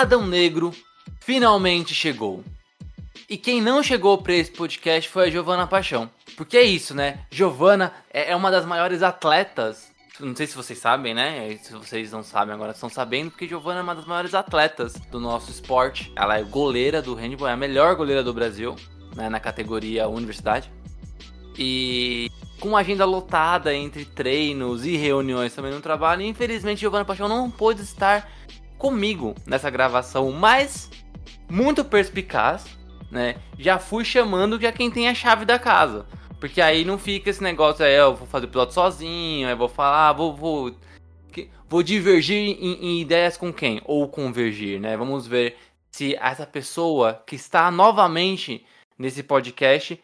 Adão Negro finalmente chegou. E quem não chegou para esse podcast foi a Giovana Paixão. Porque é isso, né? Giovana é, é uma das maiores atletas. Não sei se vocês sabem, né? Se vocês não sabem agora, estão sabendo, porque Giovana é uma das maiores atletas do nosso esporte. Ela é goleira do handball, é a melhor goleira do Brasil, né? Na categoria universidade. E com agenda lotada entre treinos e reuniões também no trabalho, infelizmente Giovana Paixão não pôde estar comigo nessa gravação, mas muito perspicaz, né? Já fui chamando já quem tem a chave da casa. Porque aí não fica esse negócio aí, eu vou fazer o piloto sozinho, aí vou falar, vou, vou, vou divergir em, em ideias com quem? Ou convergir, né? Vamos ver se essa pessoa que está novamente nesse podcast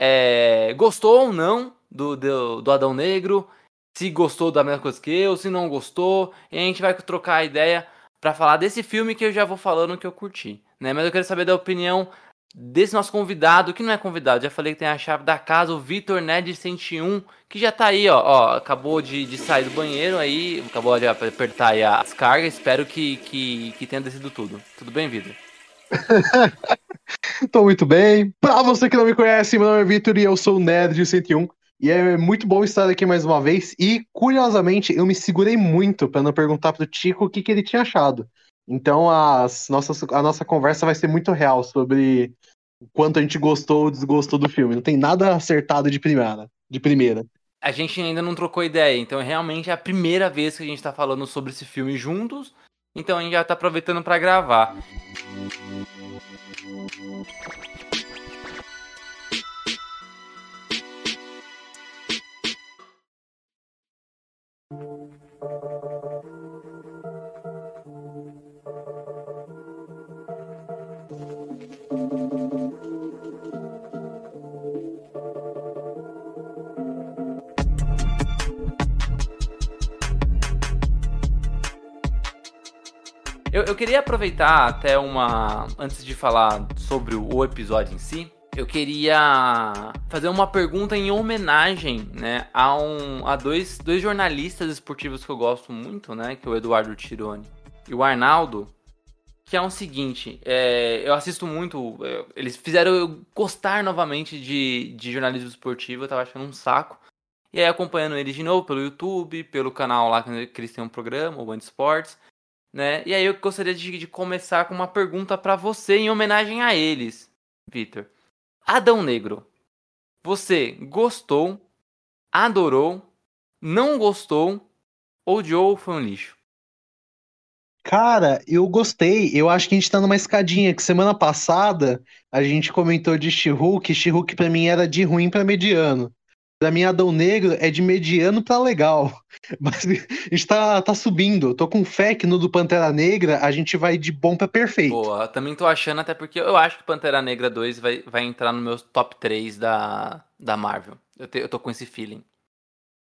é, gostou ou não do, do, do Adão Negro, se gostou da mesma coisa que eu, se não gostou, e a gente vai trocar a ideia para falar desse filme que eu já vou falando que eu curti, né? Mas eu quero saber da opinião desse nosso convidado, que não é convidado, já falei que tem a chave da casa, o Vitor Ned 101, que já tá aí, ó, ó acabou de, de, sair do banheiro aí, acabou de apertar aí as cargas, espero que, que, que tenha descido tudo. Tudo bem, Vitor? Tô muito bem. Pra você que não me conhece, meu nome é Vitor e eu sou o Nerd 101. E é muito bom estar aqui mais uma vez. E, curiosamente, eu me segurei muito para não perguntar pro Tico o que, que ele tinha achado. Então, as nossas, a nossa conversa vai ser muito real sobre o quanto a gente gostou ou desgostou do filme. Não tem nada acertado de primeira. De primeira. A gente ainda não trocou ideia, então realmente é a primeira vez que a gente tá falando sobre esse filme juntos. Então a gente já tá aproveitando para gravar. Eu, eu queria aproveitar até uma. Antes de falar sobre o episódio em si, eu queria fazer uma pergunta em homenagem, né, a, um, a dois, dois jornalistas esportivos que eu gosto muito, né, que é o Eduardo Tironi e o Arnaldo, que é o seguinte, é, eu assisto muito, é, eles fizeram eu gostar novamente de, de jornalismo esportivo, eu tava achando um saco, e aí acompanhando eles de novo pelo YouTube, pelo canal lá que eles têm um programa, o Band Sports, né, e aí eu gostaria de, de começar com uma pergunta para você em homenagem a eles, Vitor. Adão Negro. Você gostou, adorou, não gostou, odiou ou foi um lixo? Cara, eu gostei. Eu acho que a gente tá numa escadinha que semana passada a gente comentou de She-Hulk. She-Hulk pra mim era de ruim para mediano. Pra mim, Adão Negro é de mediano para legal. Mas a gente tá, tá subindo. Tô com fé que no do Pantera Negra a gente vai de bom pra perfeito. Boa, também tô achando, até porque eu acho que Pantera Negra 2 vai, vai entrar no meu top 3 da, da Marvel. Eu, te, eu tô com esse feeling.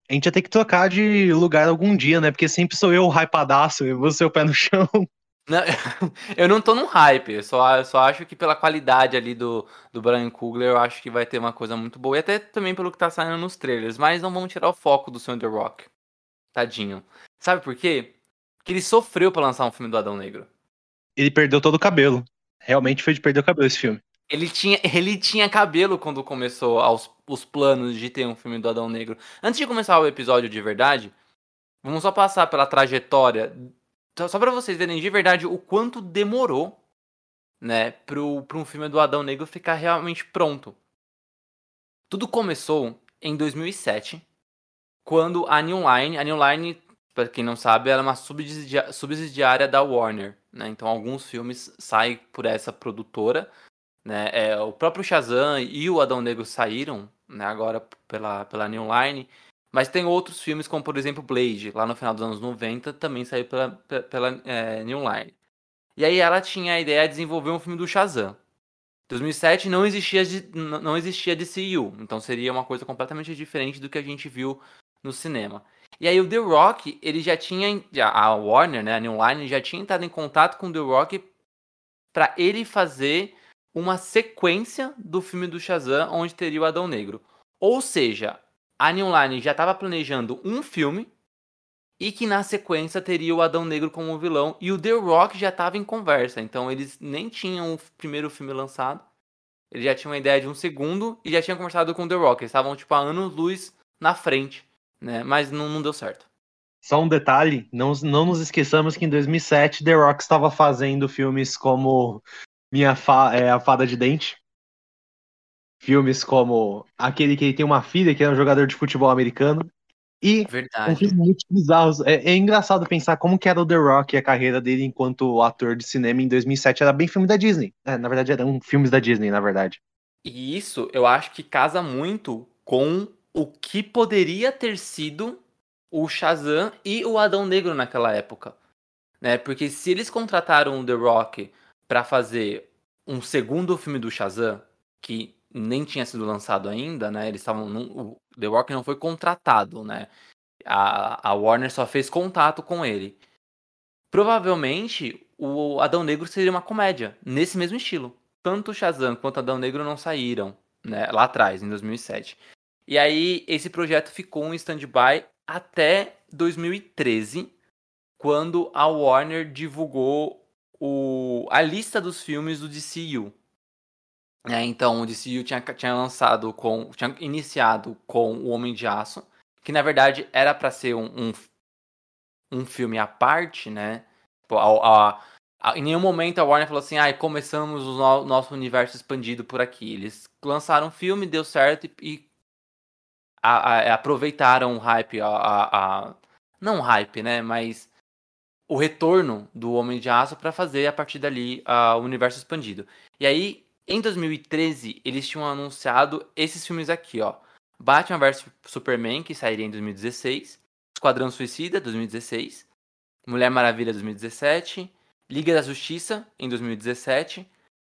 A gente ia ter que trocar de lugar algum dia, né? Porque sempre sou eu o hypadaço e você o pé no chão. Não, eu não tô num hype, eu só, eu só acho que pela qualidade ali do, do Brian Coogler, eu acho que vai ter uma coisa muito boa. E até também pelo que tá saindo nos trailers, mas não vamos tirar o foco do Sandra Rock. Tadinho. Sabe por quê? Porque ele sofreu para lançar um filme do Adão Negro. Ele perdeu todo o cabelo. Realmente foi de perder o cabelo esse filme. Ele tinha, ele tinha cabelo quando começou aos, os planos de ter um filme do Adão Negro. Antes de começar o episódio de verdade, vamos só passar pela trajetória só para vocês verem de verdade o quanto demorou, né, pro, pro um filme do Adão Negro ficar realmente pronto. Tudo começou em 2007, quando a New Line, a New Line, para quem não sabe, ela é uma subsidiária da Warner, né? Então alguns filmes saem por essa produtora, né? É, o próprio Shazam e o Adão Negro saíram, né, agora pela pela New Line, Mas tem outros filmes, como por exemplo Blade, lá no final dos anos 90, também saiu pela, pela é, New Line. E aí ela tinha a ideia de desenvolver um filme do Shazam. 2007 não existia, não existia DCU, então seria uma coisa completamente diferente do que a gente viu no cinema. E aí o The Rock, ele já tinha, a Warner, né, a New Line, já tinha entrado em contato com o The Rock para ele fazer uma sequência do filme do Shazam onde teria o Adão Negro. Ou seja, a New Line já estava planejando um filme e que na sequência teria o Adão Negro como vilão e o The Rock já estava em conversa. Então eles nem tinham o primeiro filme lançado. Eles já tinham uma ideia de um segundo e já tinham conversado com o The Rock. Eles estavam tipo a anos luz na frente, né? Mas não, não deu certo. Só um detalhe, não, não nos esqueçamos que em 2007 The Rock estava fazendo filmes como Minha Fa é, A Fada de Dente, filmes como aquele que ele tem uma filha que é um jogador de futebol americano. E Verdade. um filme muito bizarros. É, é, engraçado pensar como que era o The Rock e a carreira dele enquanto ator de cinema em 2007. Era bem filme da Disney. É, na verdade, eram filmes da Disney, na verdade. E isso eu acho que casa muito com o que poderia ter sido o Shazam e o Adão Negro naquela época. Né? Porque se eles contrataram o The Rock para fazer um segundo filme do Shazam, que nem tinha sido lançado ainda, né? Eles estavam. O The Rock não foi contratado, né? A, a Warner só fez contato com ele. Provavelmente o Adão Negro seria uma comédia, nesse mesmo estilo. Tanto o Shazam quanto Adão Negro não saíram, né? Lá atrás, em 2007. E aí esse projeto ficou em stand-by até 2013, quando a Warner divulgou o, a lista dos filmes do DCU. É, então, o DCU tinha, tinha lançado com. tinha iniciado com o Homem de Aço, que na verdade era para ser um, um, um, filme à parte, né? Tipo, a, a, a, em nenhum momento a Warner falou assim, ah, começamos o no, nosso universo expandido por aqui. Eles lançaram o filme, deu certo e, e aproveitaram o hype, a, não hype, né? Mas o retorno do Homem de Aço para fazer a partir dali o universo expandido. E aí em 2013, eles tinham anunciado esses filmes aqui, ó. Batman vs Superman, que sairia em 2016. Esquadrão Suicida, 2016. Mulher Maravilha, 2017. Liga da Justiça, em 2017.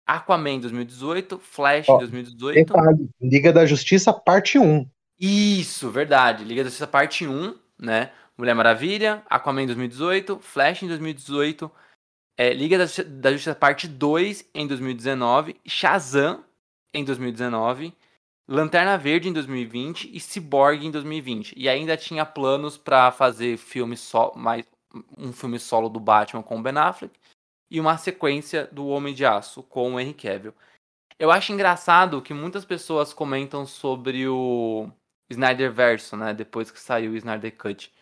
Aquaman, 2018. Flash, em 2018. Detalhe, Liga da Justiça, parte 1. Isso, verdade. Liga da Justiça, parte 1, né? Mulher Maravilha, Aquaman 2018, Flash em 2018, é, Liga da, da Justiça Parte 2 em 2019, Shazam em 2019, Lanterna Verde em 2020 e Cyborg em 2020. E ainda tinha planos para fazer filme só, mais um filme solo do Batman com o Ben Affleck e uma sequência do Homem de Aço com o Henry Cavill. Eu acho engraçado que muitas pessoas comentam sobre o Snyder Verso, né, depois que saiu o Snyder Cut.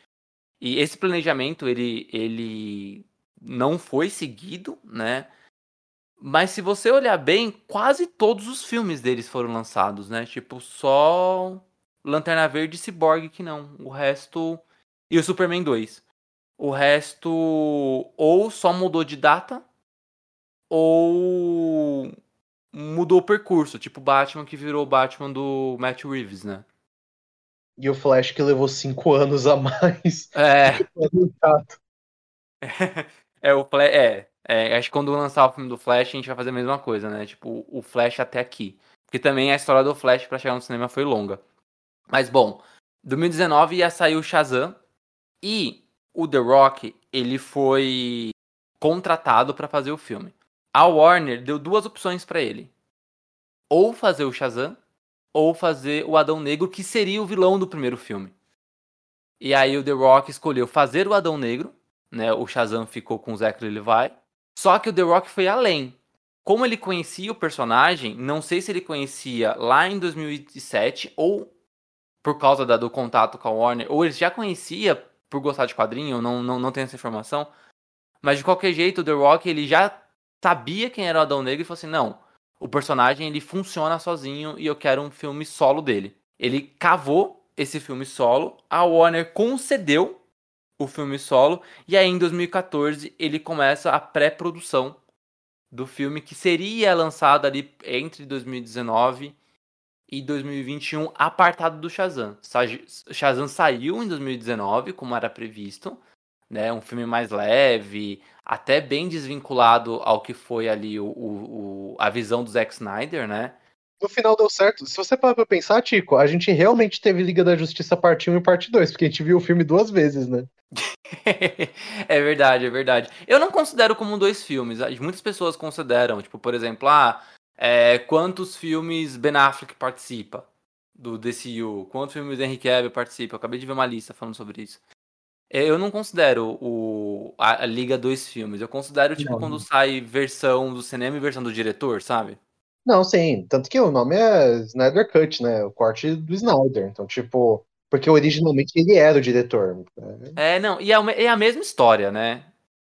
E esse planejamento ele ele não foi seguido, né? Mas se você olhar bem, quase todos os filmes deles foram lançados, né? Tipo, só Lanterna Verde e Cyborg que não. O resto. E o Superman 2. O resto ou só mudou de data, ou mudou o percurso. Tipo Batman que virou o Batman do Matt Reeves, né? E o Flash que levou cinco anos a mais. É. É, o Flash. É, é, acho que quando lançar o filme do Flash, a gente vai fazer a mesma coisa, né? Tipo, o Flash até aqui. Porque também a história do Flash para chegar no cinema foi longa. Mas bom, 2019 ia sair o Shazam e o The Rock, ele foi contratado para fazer o filme. A Warner deu duas opções para ele. Ou fazer o Shazam, ou fazer o Adão Negro, que seria o vilão do primeiro filme. E aí o The Rock escolheu fazer o Adão Negro, né? O Shazam ficou com o Zachary Levi. Só que o The Rock foi além. Como ele conhecia o personagem, não sei se ele conhecia lá em 2007 ou por causa da, do contato com a Warner, ou ele já conhecia por gostar de quadrinho, não, não, não tenho essa informação. Mas de qualquer jeito, o The Rock ele já sabia quem era o Adão Negro e falou assim: não, o personagem ele funciona sozinho e eu quero um filme solo dele. Ele cavou esse filme solo, a Warner concedeu o filme solo. E aí, em 2014, ele começa a pré-produção do filme que seria lançado ali entre 2019 e 2021 apartado do Shazam. Shazam saiu em 2019, como era previsto, né? Um filme mais leve, até bem desvinculado ao que foi ali o, o, a visão do Zack Snyder, né? No final deu certo. Se você parar pra pensar, Tico, a gente realmente teve Liga da Justiça parte 1 e parte 2, porque a gente viu o filme duas vezes, né? é verdade, é verdade. Eu não considero como dois filmes. Muitas pessoas consideram, tipo, por exemplo, ah, é, quantos filmes Ben Affleck participa do DCU? Quantos filmes Henry Cavill participa? Eu acabei de ver uma lista falando sobre isso. É, eu não considero o, a, a Liga dois filmes. Eu considero, tipo, não. quando sai versão do cinema e versão do diretor, sabe? Não, sim. Tanto que o nome é Snyder Cut, né? O corte do Snyder. Então, tipo. Porque originalmente ele era o diretor. É, não. E é, é a mesma história, né?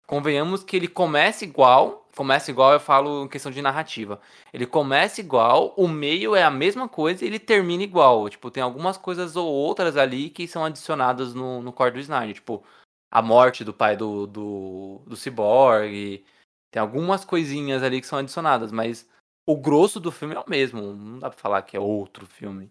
Convenhamos que ele começa igual. Começa igual, eu falo em questão de narrativa. Ele começa igual, o meio é a mesma coisa e ele termina igual. Tipo, tem algumas coisas ou outras ali que são adicionadas no, no core do Snyder. Tipo, a morte do pai do, do, do Cyborg. Tem algumas coisinhas ali que são adicionadas, mas o grosso do filme é o mesmo. Não dá pra falar que é outro filme.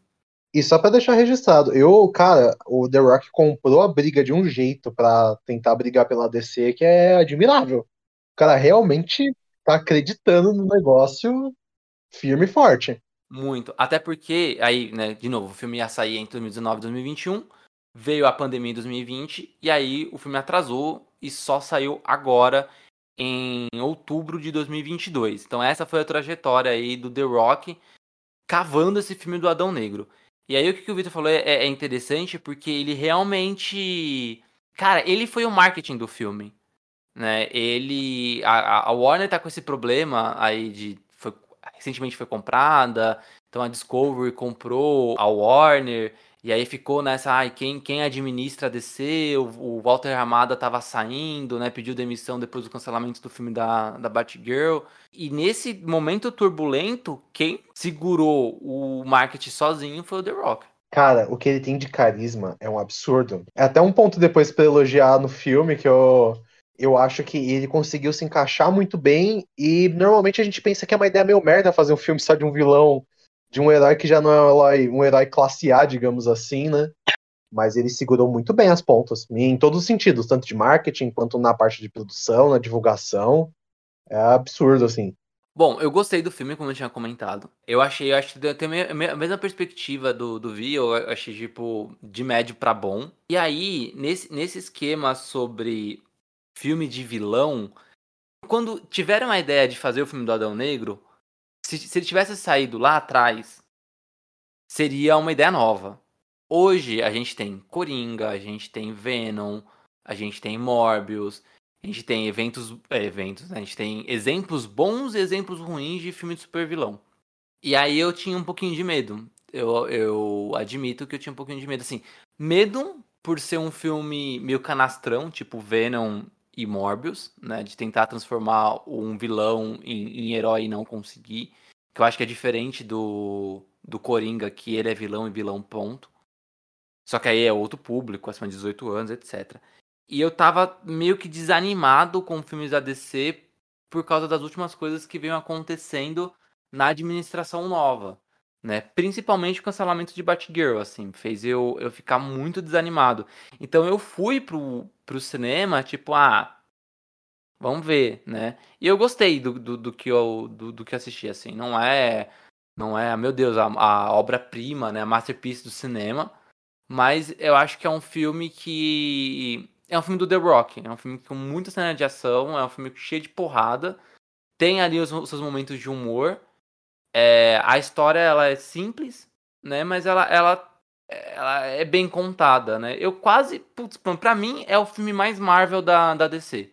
E só pra deixar registrado, eu, cara, o The Rock comprou a briga de um jeito para tentar brigar pela DC que é admirável. O cara realmente tá acreditando no negócio firme e forte. Muito. Até porque, aí, né, de novo, o filme ia sair entre 2019 e 2021, veio a pandemia em 2020, e aí o filme atrasou e só saiu agora em outubro de 2022. Então essa foi a trajetória aí do The Rock cavando esse filme do Adão Negro. E aí o que, o Victor falou é, é, interessante porque ele realmente, cara, ele foi o marketing do filme, né? Ele, a, a Warner tá com esse problema aí de foi, recentemente foi comprada, então a Discovery comprou a Warner e aí ficou nessa, ai, quem, quem administra a DC, o, o Walter Ramada tava saindo, né? Pediu demissão depois do cancelamento do filme da, da Batgirl. E nesse momento turbulento, quem segurou o marketing sozinho foi o The Rock. Cara, o que ele tem de carisma é um absurdo. É até um ponto depois pra elogiar no filme que eu, eu acho que ele conseguiu se encaixar muito bem. E normalmente a gente pensa que é uma ideia meio merda fazer um filme só de um vilão de um herói que já não é um herói, classe A, digamos assim, né? Mas ele segurou muito bem as pontas, em todos os sentidos, tanto de marketing quanto na parte de produção, na divulgação. É absurdo, assim. Bom, eu gostei do filme, como eu tinha comentado. Eu achei, eu acho que tem a mesma perspectiva do, do Vi, eu achei, tipo, de médio para bom. E aí, nesse, nesse esquema sobre filme de vilão, quando tiveram a ideia de fazer o filme do Adão Negro, se, se ele tivesse saído lá atrás, seria uma ideia nova. Hoje a gente tem Coringa, a gente tem Venom, a gente tem Morbius, a gente tem eventos, é, eventos, né? a gente tem exemplos bons e exemplos ruins de filme de super vilão. E aí eu tinha um pouquinho de medo. Eu, eu admito que eu tinha um pouquinho de medo, assim, medo por ser um filme meio canastrão, tipo Venom e Morbius, né? De tentar transformar um vilão em, em herói e não conseguir. Que eu acho que é diferente do, do Coringa, que ele é vilão e vilão ponto. Só que aí é outro público, acima de 18 anos, etc. E eu tava meio que desanimado com filmes da DC por causa das últimas coisas que vêm acontecendo na administração nova. Né? Principalmente o cancelamento de Batgirl, assim, fez eu, eu ficar muito desanimado. Então eu fui pro, pro cinema, tipo, ah, vamos ver, né? E eu gostei do, do, do que eu do, do, que assisti, assim, não é, não é, meu Deus, a, a obra-prima, né, a masterpiece do cinema, mas eu acho que é um filme que é um filme do The Rock, é um filme com muita cena de ação, é um filme cheio de porrada, tem ali os, os seus momentos de humor, é, a história ela é simples, né, mas ela, ela ela é bem contada, né? Eu quase. Putz, pra mim é o filme mais Marvel da, da DC.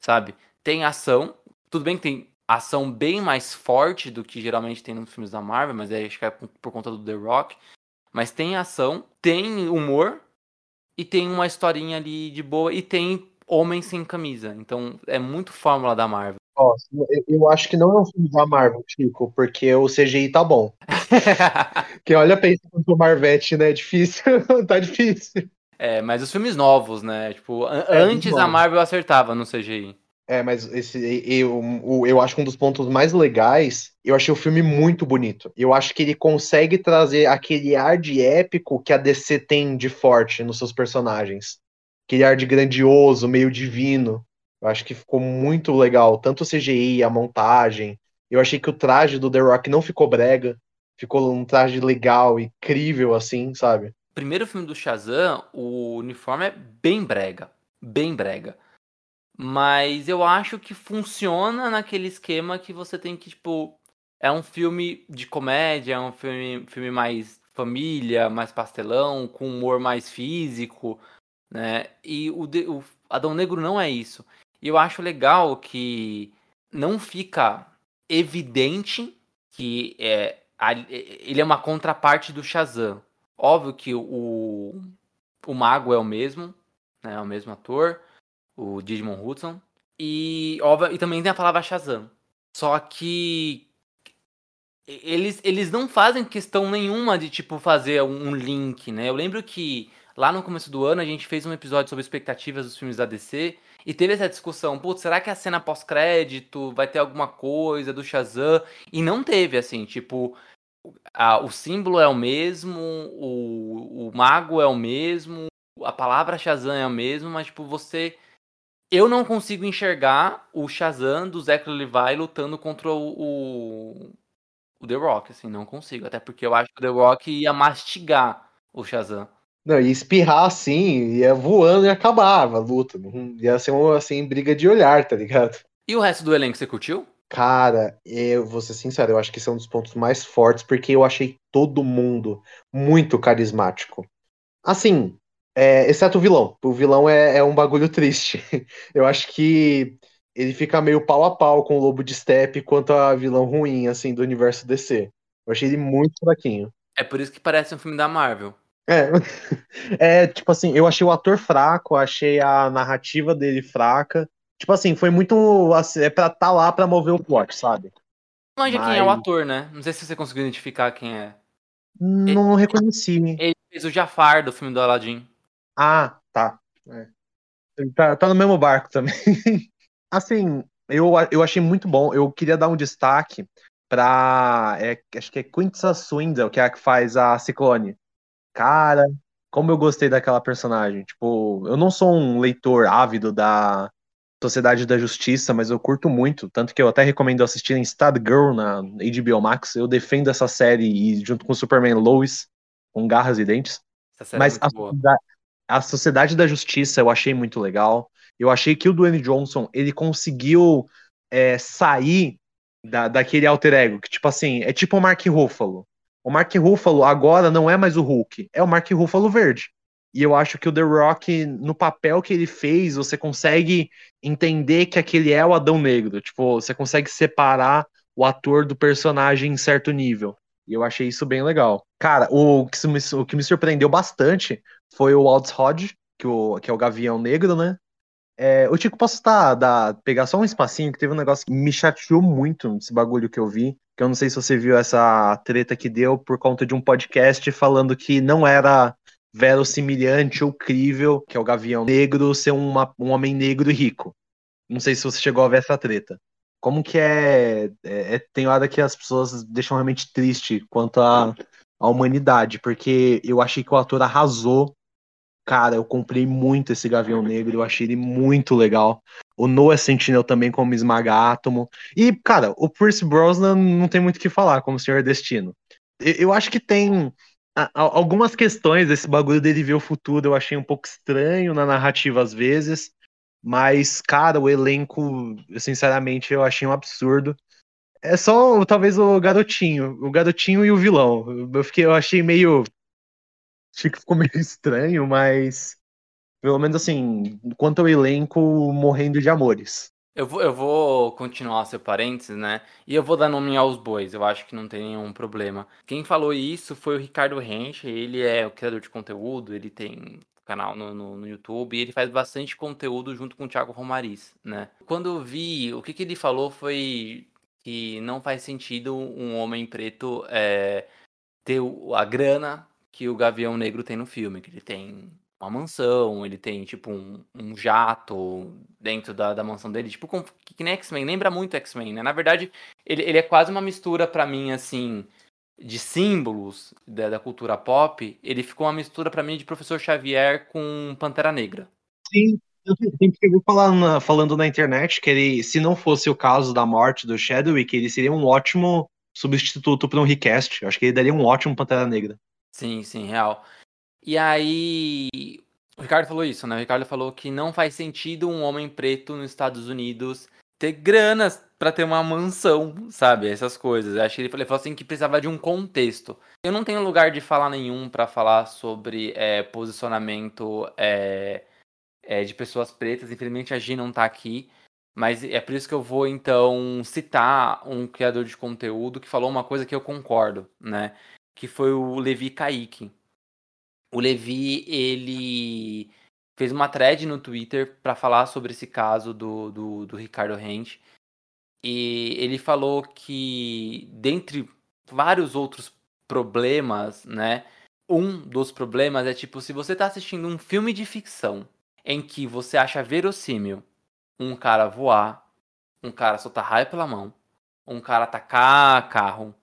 Sabe? Tem ação. Tudo bem que tem ação bem mais forte do que geralmente tem nos filmes da Marvel, mas aí acho que é por, por conta do The Rock. Mas tem ação, tem humor e tem uma historinha ali de boa e tem homem sem camisa. Então é muito fórmula da Marvel. Eu acho que não é um filme da Marvel, Chico, porque o CGI tá bom. que olha, pensa o Marvete, né? É difícil, tá difícil. É, mas os filmes novos, né? Tipo, é, antes a Marvel acertava no CGI. É, mas esse, eu, eu acho que um dos pontos mais legais, eu achei o filme muito bonito. Eu acho que ele consegue trazer aquele ar de épico que a DC tem de forte nos seus personagens. Aquele ar de grandioso, meio divino. Eu acho que ficou muito legal, tanto o CGI, a montagem. Eu achei que o traje do The Rock não ficou brega, ficou um traje legal, incrível, assim, sabe? Primeiro filme do Shazam, o uniforme é bem brega. Bem brega. Mas eu acho que funciona naquele esquema que você tem que, tipo. É um filme de comédia, é um filme, filme mais família, mais pastelão, com humor mais físico, né? E o, o Adão Negro não é isso. E eu acho legal que não fica evidente que é, ele é uma contraparte do Shazam. Óbvio que o, o Mago é o mesmo, né? É o mesmo ator o Digimon Hudson. E, óbvio, e também tem a palavra Shazam. Só que eles, eles não fazem questão nenhuma de tipo fazer um link, né? Eu lembro que lá no começo do ano a gente fez um episódio sobre expectativas dos filmes da DC e teve essa discussão, putz, será que a cena pós-crédito vai ter alguma coisa do Shazam? E não teve, assim, tipo, a, o símbolo é o mesmo, o, o mago é o mesmo, a palavra Shazam é a mesma, mas tipo, você eu não consigo enxergar o Shazam do Zach Levi lutando contra o, o, The Rock, assim, não consigo. Até porque eu acho que o The Rock ia mastigar o Shazam. Não, ia espirrar assim, ia voando e acabava a luta. Ia ser uma assim, briga de olhar, tá ligado? E o resto do elenco você curtiu? Cara, eu vou ser sincero, eu acho que são um dos pontos mais fortes, porque eu achei todo mundo muito carismático. Assim, é, exceto o vilão. O vilão é, é, um bagulho triste. Eu acho que ele fica meio pau a pau com o Lobo de Steppe quanto a vilão ruim, assim, do universo DC. Eu achei ele muito fraquinho. É por isso que parece um filme da Marvel. É, é tipo assim, eu achei o ator fraco, achei a narrativa dele fraca. Tipo assim, foi muito. Assim, é pra tá lá pra mover o plot, sabe? Não Mas... quem é o ator, né? Não sei se você conseguiu identificar quem é. Não ele, reconheci. Ele fez o Jafar do filme do Aladdin. Ah, tá. É. Tá, tá no mesmo barco também. assim, eu, eu achei muito bom. Eu queria dar um destaque pra. É, acho que é Quintessa Swindle, que é a que faz a Ciclone. Cara, como eu gostei daquela personagem. Tipo, eu não sou um leitor ávido da Sociedade da Justiça, mas eu curto muito. Tanto que eu até recomendo assistirem Stud Girl na HBO Max. Eu defendo essa série e junto com Superman Lois, com garras e dentes. É mas é a, a Sociedade da Justiça eu achei muito legal. Eu achei que o Dwayne Johnson ele conseguiu é, sair da, daquele alter ego, que tipo assim, é tipo o Mark Ruffalo. O Mark Ruffalo agora não é mais o Hulk, é o Mark Ruffalo verde. E eu acho que o The Rock, no papel que ele fez, você consegue entender que aquele é o Adão Negro. Tipo, você consegue separar o ator do personagem em certo nível. E eu achei isso bem legal. Cara, o que me, o que me surpreendeu bastante foi o Aldous Hodge, que, o, que é o Gavião Negro, né? É, o Tico, posso estar, dar, pegar só um espacinho, que teve um negócio que me chateou muito nesse bagulho que eu vi, que eu não sei se você viu essa treta que deu por conta de um podcast falando que não era verossimilhante ou crível, que é o Gavião Negro, ser uma, um homem negro e rico. Não sei se você chegou a ver essa treta como que é, é, é, Tem hora que as pessoas deixam realmente triste quanto à, humanidade, porque eu achei que o ator arrasou. Cara, eu comprei muito esse Gavião Negro, eu achei ele muito legal. O Noah Sentinel também como Esmaga Átomo. E, cara, o Pierce Brosnan não tem muito o que falar como Senhor Destino. Eu, eu acho que tem algumas questões desse bagulho dele ver o futuro, eu achei um pouco estranho na narrativa às vezes. Mas, cara, o elenco, sinceramente, eu achei um absurdo. É só talvez o garotinho, o garotinho e o vilão. Eu fiquei, eu achei meio. Achei que ficou meio estranho, mas pelo menos assim, quanto ao elenco morrendo de amores. Eu vou, eu vou continuar seu parênteses, né? E eu vou dar nome aos bois, eu acho que não tem nenhum problema. Quem falou isso foi o Ricardo Renche, ele é o criador de conteúdo, ele tem canal no, no, no, YouTube e ele faz bastante conteúdo junto com o Thiago Romariz, né? Quando eu vi, o que, que ele falou foi que não faz sentido um homem preto é, ter a grana que o Gavião Negro tem no filme, que ele tem uma mansão, ele tem, tipo, um, um jato dentro da, da mansão dele, tipo, com, que nem X-Men, lembra muito X-Men, né? Na verdade, ele, ele é quase uma mistura para mim, assim, de símbolos da, da, cultura pop, ele ficou uma mistura para mim de Professor Xavier com Pantera Negra. Sim, eu sempre ouvi falando, falando na internet que ele, se não fosse o caso da morte do Chadwick, ele seria um ótimo substituto para um recast. Eu acho que ele daria um ótimo Pantera Negra. Sim, sim, real. E aí, o Ricardo falou isso, né? O Ricardo falou que não faz sentido um homem preto nos Estados Unidos ter granas para ter uma mansão, sabe? Essas coisas. Eu acho que ele falou assim que precisava de um contexto. Eu não tenho lugar de falar nenhum para falar sobre é, posicionamento é, é, de pessoas pretas. Infelizmente a Gi não tá aqui. Mas é por isso que eu vou, então, citar um criador de conteúdo que falou uma coisa que eu concordo, né? Que foi o Levi Kaique. O Levi, ele fez uma thread no Twitter para falar sobre esse caso do, do, do Ricardo Rente. E ele falou que, dentre vários outros problemas, né? Um dos problemas é tipo, se você tá assistindo um filme de ficção em que você acha verossímil um cara voar, um cara soltar raio pela mão, um cara atacar carro,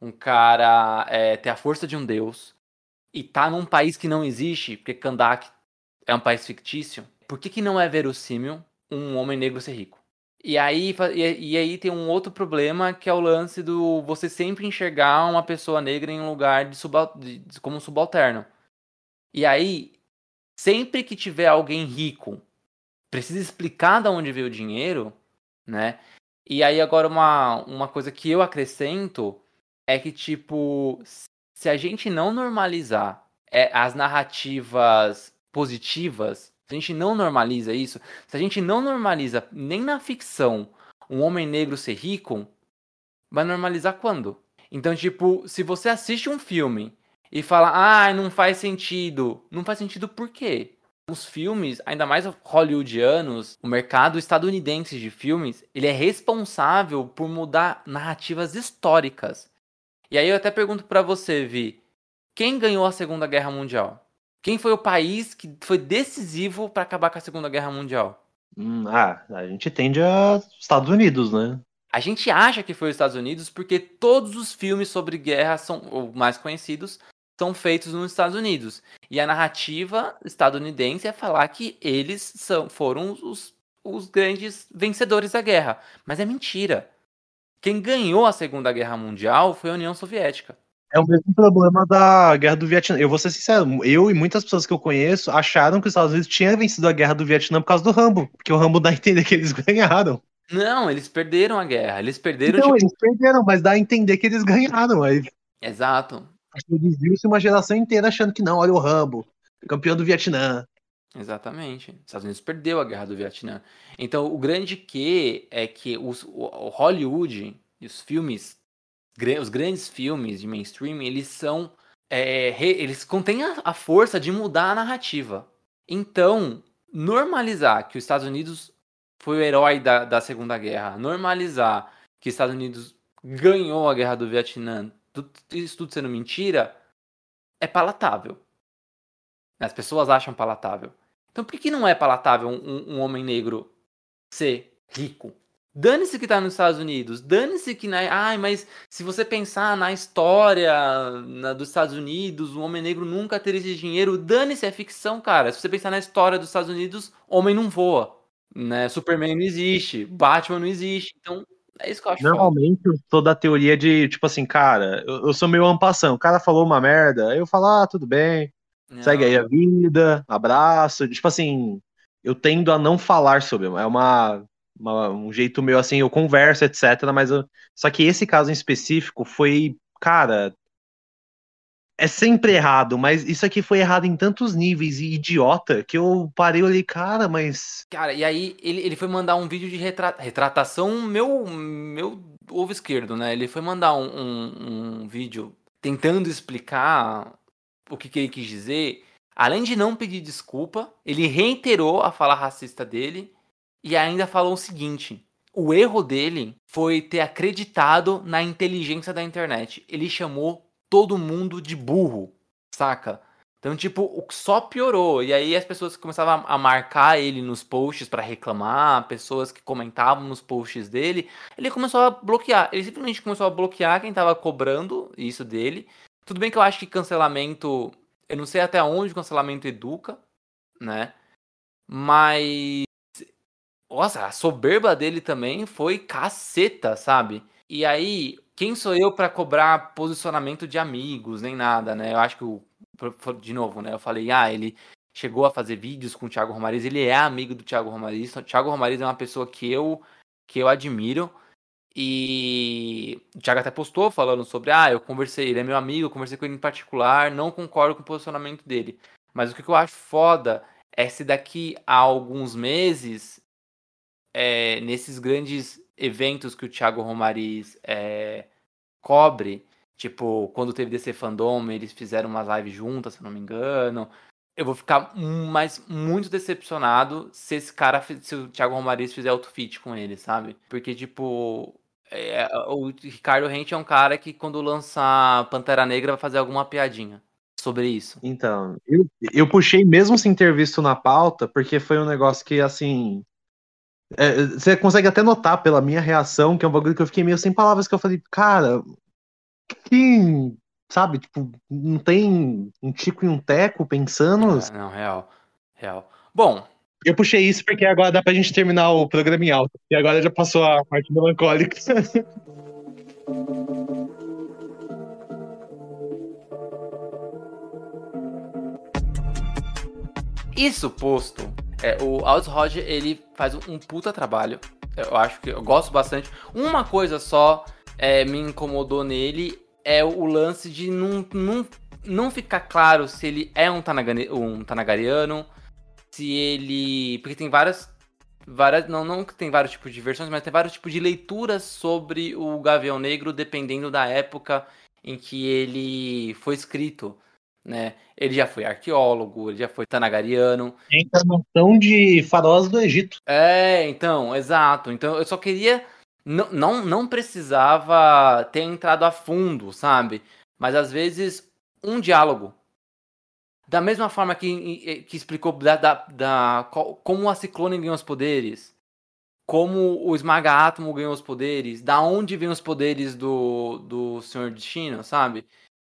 um cara é, ter a força de um deus, e tá num país que não existe, porque Kandak é um país fictício, por que, que não é verossímil um homem negro ser rico? E aí, e, e, aí tem um outro problema que é o lance do você sempre enxergar uma pessoa negra em um lugar de, subal, de, como subalterno. E aí, sempre que tiver alguém rico, precisa explicar de onde veio o dinheiro, né? E aí agora uma, uma coisa que eu acrescento é que, tipo, se a gente não normalizar é, as narrativas positivas, se a gente não normaliza isso, se a gente não normaliza nem na ficção um homem negro ser rico, vai normalizar quando? Então, tipo, se você assiste um filme e fala, ah, não faz sentido, não faz sentido por quê? Os filmes, ainda mais hollywoodianos, o mercado estadunidense de filmes, ele é responsável por mudar narrativas históricas. E aí eu até pergunto para você, Vi, quem ganhou a Segunda Guerra Mundial? Quem foi o país que foi decisivo para acabar com a Segunda Guerra Mundial? Hum, ah, a gente tende a Estados Unidos, né? A gente acha que foi os Estados Unidos porque todos os filmes sobre guerra são, ou mais conhecidos, são feitos nos Estados Unidos. E a narrativa estadunidense é falar que eles são, foram os, os grandes vencedores da guerra. Mas é mentira. Quem ganhou a Segunda Guerra Mundial foi a União Soviética. É o mesmo problema da Guerra do Vietnã. Eu vou ser sincero, eu e muitas pessoas que eu conheço acharam que os Estados Unidos tinham vencido a Guerra do Vietnã por causa do Rambo, porque o Rambo dá a entender que eles ganharam. Não, eles perderam a guerra. Eles perderam. Não, tipo... eles perderam, mas dá a entender que eles ganharam. Aí... Exato. Desviu-se uma geração inteira achando que não, olha o Rambo, campeão do Vietnã. Exatamente. Os Estados Unidos perdeu a guerra do Vietnã. Então, o grande que é que os, o Hollywood e os filmes, os grandes filmes de mainstream, eles são. É, eles contêm a, a força de mudar a narrativa. Então, normalizar que os Estados Unidos foi o herói da, da Segunda Guerra, normalizar que os Estados Unidos ganhou a guerra do Vietnã, tudo, isso tudo sendo mentira, é palatável. As pessoas acham palatável. Então por que não é palatável um, um homem negro ser rico? Dane-se que tá nos Estados Unidos, dane-se que na. Ai, mas se você pensar na história na, dos Estados Unidos, o homem negro nunca teria esse dinheiro, dane-se, é ficção, cara. Se você pensar na história dos Estados Unidos, homem não voa. Né? Superman não existe, Batman não existe. Então, é isso que eu acho. Normalmente foda. eu sou teoria de, tipo assim, cara, eu, eu sou meio ampassão. O cara falou uma merda, eu falo, ah, tudo bem, não. Segue aí a vida, abraço. Tipo assim, eu tendo a não falar sobre. É uma, uma um jeito meu assim, eu converso, etc. Mas eu, só que esse caso em específico foi, cara, é sempre errado, mas isso aqui foi errado em tantos níveis e idiota que eu parei olhei, cara, mas. Cara, e aí ele, ele foi mandar um vídeo de retra... retratação meu, meu ovo esquerdo, né? Ele foi mandar um, um, um vídeo tentando explicar o que, que ele quis dizer, além de não pedir desculpa, ele reiterou a fala racista dele e ainda falou o seguinte: o erro dele foi ter acreditado na inteligência da internet. Ele chamou todo mundo de burro, saca? Então, tipo, só piorou. E aí as pessoas começavam a marcar ele nos posts para reclamar, pessoas que comentavam nos posts dele, ele começou a bloquear. Ele simplesmente começou a bloquear quem tava cobrando isso dele. Tudo bem que eu acho que cancelamento, eu não sei até onde cancelamento educa, né? Mas nossa, a soberba dele também foi caceta, sabe? E aí, quem sou eu para cobrar posicionamento de amigos, nem nada, né? Eu acho que o de novo, né? Eu falei, ah, ele chegou a fazer vídeos com o Thiago Romariz, ele é amigo do Thiago Romariz. O Thiago Romariz é uma pessoa que eu que eu admiro. E o Thiago até postou falando sobre, ah, eu conversei, ele é meu amigo, eu conversei com ele em particular, não concordo com o posicionamento dele. Mas o que eu acho foda é se daqui a alguns meses, é, nesses grandes eventos que o Thiago Romariz é, cobre, Tipo, quando teve DC Fandom, eles fizeram umas lives juntas, se não me engano. Eu vou ficar mais muito decepcionado se esse cara, se o Thiago Romariz fizer autofit com ele, sabe? Porque, tipo, é, o Ricardo Rente é um cara que quando lançar Pantera Negra vai fazer alguma piadinha sobre isso. Então, eu, eu puxei mesmo sem ter visto na pauta, porque foi um negócio que, assim, é, você consegue até notar pela minha reação, que é um bagulho que eu fiquei meio sem palavras, que eu falei, cara, que, sabe, tipo, não tem um tico e um teco pensando. É, não, real. Real. Bom. Eu puxei isso porque agora dá pra gente terminar o programa em alta. E agora já passou a parte melancólica. Isso posto, é, o Aldous Roger, ele faz um puta trabalho. Eu acho que eu gosto bastante. Uma coisa só é, me incomodou nele é o lance de não, não, não ficar claro se ele é um, Tanagani, um Tanagariano, se ele. Porque tem várias. várias não, não que tem vários tipos de versões, mas tem vários tipos de leituras sobre o Gavião Negro, dependendo da época em que ele foi escrito. Né? Ele já foi arqueólogo, ele já foi tanagariano. Tem encarnação de faróis do Egito. É, então, exato. Então eu só queria não, não, não precisava ter entrado a fundo, sabe? Mas às vezes um diálogo. Da mesma forma que, que explicou da, da, da, como a Ciclone ganhou os poderes, como o Esmaga Átomo ganhou os poderes, da onde vêm os poderes do, do Senhor Destino, sabe?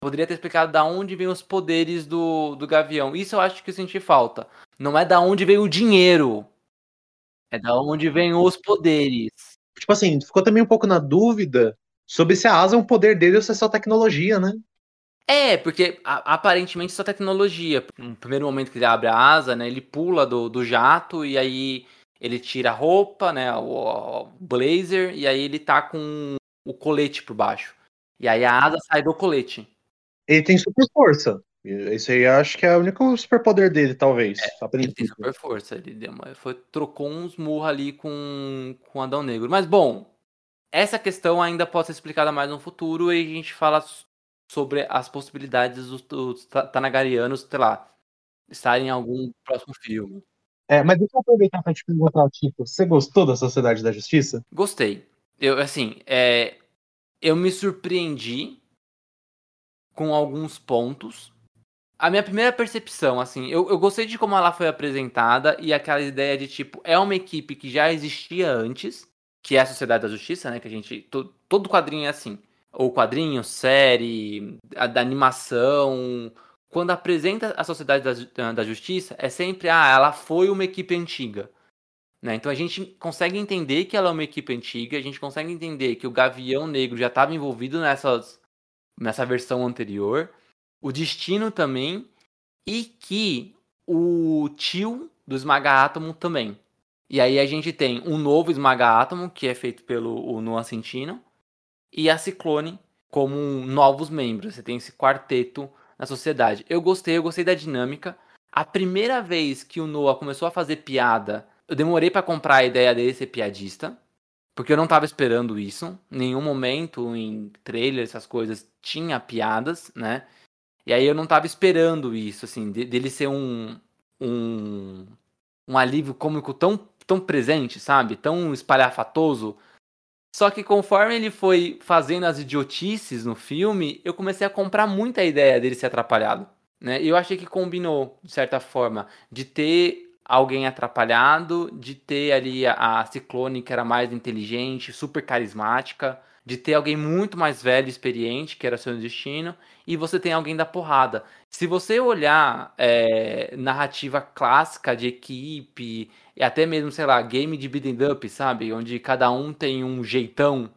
Poderia ter explicado da onde vêm os poderes do, do Gavião. Isso eu acho que eu senti falta. Não é da onde vem o dinheiro. É da onde vêm os poderes tipo assim, ficou também um pouco na dúvida sobre se a asa é um poder dele ou se é só tecnologia, né? É, porque a, aparentemente só tecnologia. No primeiro momento que ele abre a asa, né, ele pula do, do jato e aí ele tira a roupa, né, o, o blazer, e aí ele tá com o colete por baixo. E aí a asa sai do colete. Ele tem super força. Isso aí acho que é o único superpoder dele, talvez. É, ele tem super força. Ele deu uma, foi, trocou uns murros ali com, com Adão Negro. Mas, bom, essa questão ainda pode ser explicada mais no futuro e a gente fala sobre as possibilidades dos, dos Tanagarianos, sei lá, estarem em algum próximo filme. É, mas deixa eu aproveitar para te perguntar, tipo, você gostou da Sociedade da Justiça? Gostei. Eu, assim, é, eu me surpreendi com alguns pontos a minha primeira percepção, assim, eu, eu gostei de como ela foi apresentada e aquela ideia de, tipo, é uma equipe que já existia antes, que é a Sociedade da Justiça, né? Que a gente. To, todo quadrinho é assim. Ou quadrinho, série, a, da animação. Quando apresenta a Sociedade da, da Justiça, é sempre, ah, ela foi uma equipe antiga. Né? Então a gente consegue entender que ela é uma equipe antiga, a gente consegue entender que o Gavião Negro já estava envolvido nessas, nessa versão anterior o Destino também, e que o tio do Esmaga Átomo também. E aí a gente tem um novo Esmaga Átomo, que é feito pelo o Noah Centino, e a Ciclone como novos membros. Você tem esse quarteto na sociedade. Eu gostei, eu gostei da dinâmica. A primeira vez que o Noah começou a fazer piada, eu demorei para comprar a ideia dele ser piadista, porque eu não tava esperando isso. Nenhum momento em trailer, essas coisas, tinha piadas, né? E aí eu não tava esperando isso, assim, dele ser um, um, um alívio cômico tão, tão presente, sabe? Tão espalhafatoso. Só que conforme ele foi fazendo as idiotices no filme, eu comecei a comprar muita ideia dele ser atrapalhado. Né? E eu achei que combinou, de certa forma, de ter alguém atrapalhado, de ter ali a, a Ciclone, que era mais inteligente, super carismática, de ter alguém muito mais velho, experiente, que era seu destino, e você tem alguém da porrada. Se você olhar é, narrativa clássica de equipe, e até mesmo, sei lá, game de beating up, sabe? Onde cada um tem um jeitão.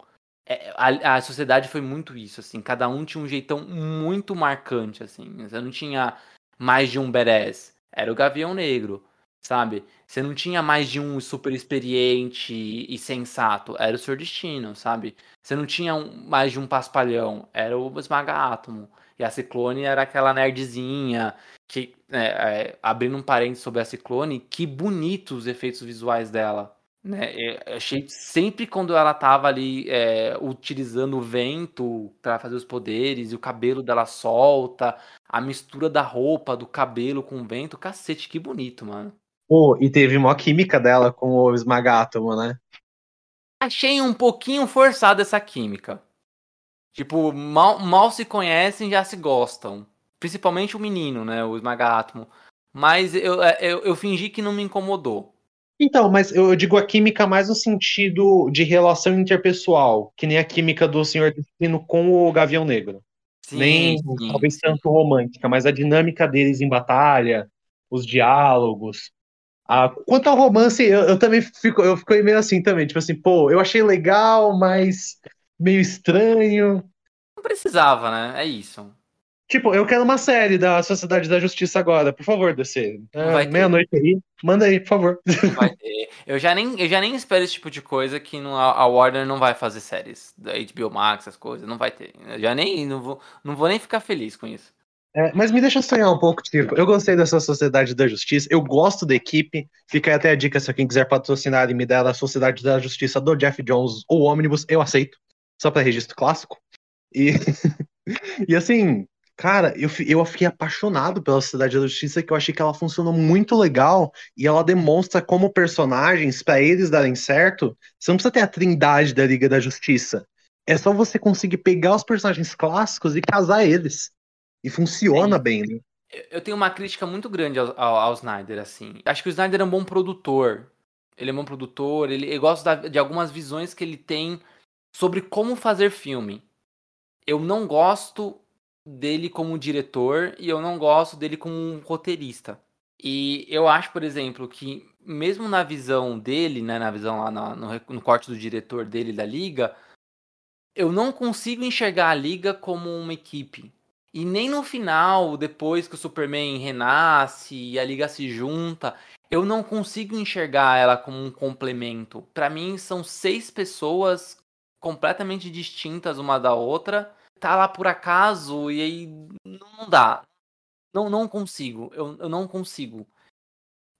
É, a, a sociedade foi muito isso, assim. Cada um tinha um jeitão muito marcante, assim. Você não tinha mais de um badass. Era o Gavião Negro, sabe? Você não tinha mais de um super experiente e sensato. Era o seu destino, sabe? Você não tinha um, mais de um paspalhão. Era o Esmaga Átomo. E a Ciclone era aquela nerdzinha que, é, é, abrindo um parênteses sobre a Ciclone, que bonitos os efeitos visuais dela. Né? Eu achei sempre quando ela tava ali é, utilizando o vento para fazer os poderes, e o cabelo dela solta, a mistura da roupa, do cabelo com o vento, cacete, que bonito, mano. Pô, e teve uma química dela com o Esmagátomo, né? Achei um pouquinho forçada essa química. Tipo, mal, mal se conhecem, já se gostam. Principalmente o menino, né? O Esmagátomo. Mas eu, é, eu, eu fingi que não me incomodou. Então, mas eu digo a química mais no sentido de relação interpessoal, que nem a química do Senhor Destino com o Gavião Negro. Sim, nem sim. talvez tanto romântica, mas a dinâmica deles em batalha, os diálogos. A... Quanto ao romance, eu, eu também fico, eu fico meio assim também, tipo assim, pô, eu achei legal, mas meio estranho. Não precisava, né? É isso. Tipo, eu quero uma série da Sociedade da Justiça agora, por favor, DC. É, Meia-noite aí, manda aí, por favor. Não. Eu já nem, eu já nem espero esse tipo de coisa que no, a Warner não vai fazer séries da HBO Max, essas coisas, não vai ter. Eu já nem, não vou, não vou nem ficar feliz com isso. É, mas me deixa sonhar um pouco, tipo, eu gostei dessa Sociedade da Justiça, eu gosto da equipe, fica aí até a dica se alguém quiser patrocinar e me der a Sociedade da Justiça do Jeff Jones ou Omnibus, eu aceito, só para registro clássico. E, e assim, Cara, eu, eu fiquei apaixonado pela Sociedade da Justiça, que eu achei que ela funcionou muito legal e ela demonstra como personagens, para eles darem certo, você não precisa ter a trindade da Liga da Justiça. É só você conseguir pegar os personagens clássicos e casar eles. E funciona Sim. bem, né? Eu tenho uma crítica muito grande ao, ao, ao, Snyder, assim. Acho que o Snyder é um bom produtor. Ele é um bom produtor, ele, eu gosto da, de algumas visões que ele tem sobre como fazer filme. Eu não gosto dele como diretor e eu não gosto dele como um roteirista. E eu acho, por exemplo, que mesmo na visão dele, né, na visão lá no, no, no corte do diretor dele da liga, eu não consigo enxergar a liga como uma equipe. E nem no final, depois que o Superman renasce e a liga se junta, eu não consigo enxergar ela como um complemento. Para mim, são seis pessoas completamente distintas uma da outra tá lá por acaso e aí não dá. Não, não consigo. Eu, eu não consigo.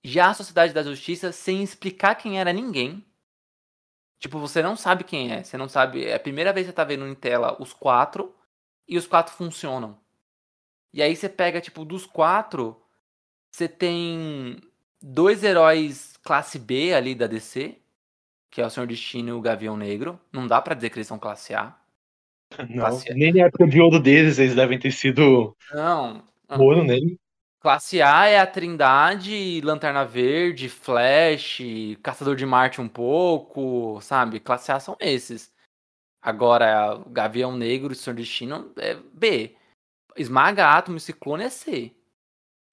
Já a Sociedade da Justiça, sem explicar quem era ninguém. Tipo, você não sabe quem é. Você não sabe. É a primeira vez que você tá vendo em tela os quatro. E os quatro funcionam. E aí você pega, tipo, dos quatro. Você tem dois heróis classe B ali da DC. Que é o Senhor Destino e o Gavião Negro. Não dá para dizer que eles são classe A. Não, nem na época de ouro deles, eles devem ter sido não, ouro nele. Classe A é a Trindade, Lanterna Verde, Flash, Caçador de Marte um pouco, sabe? Classe A são esses. Agora, Gavião Negro e Senhor Destino é B. Esmaga, Átomo e Ciclone é C.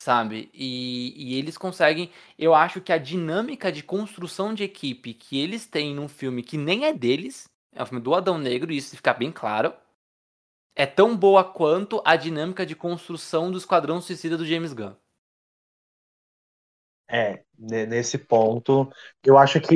Sabe? E, e eles conseguem. Eu acho que a dinâmica de construção de equipe que eles têm num filme que nem é deles é um filme do Adão Negro, e isso fica bem claro. É tão boa quanto a dinâmica de construção do Esquadrão Suicida do James Gunn. É, nesse ponto, eu acho que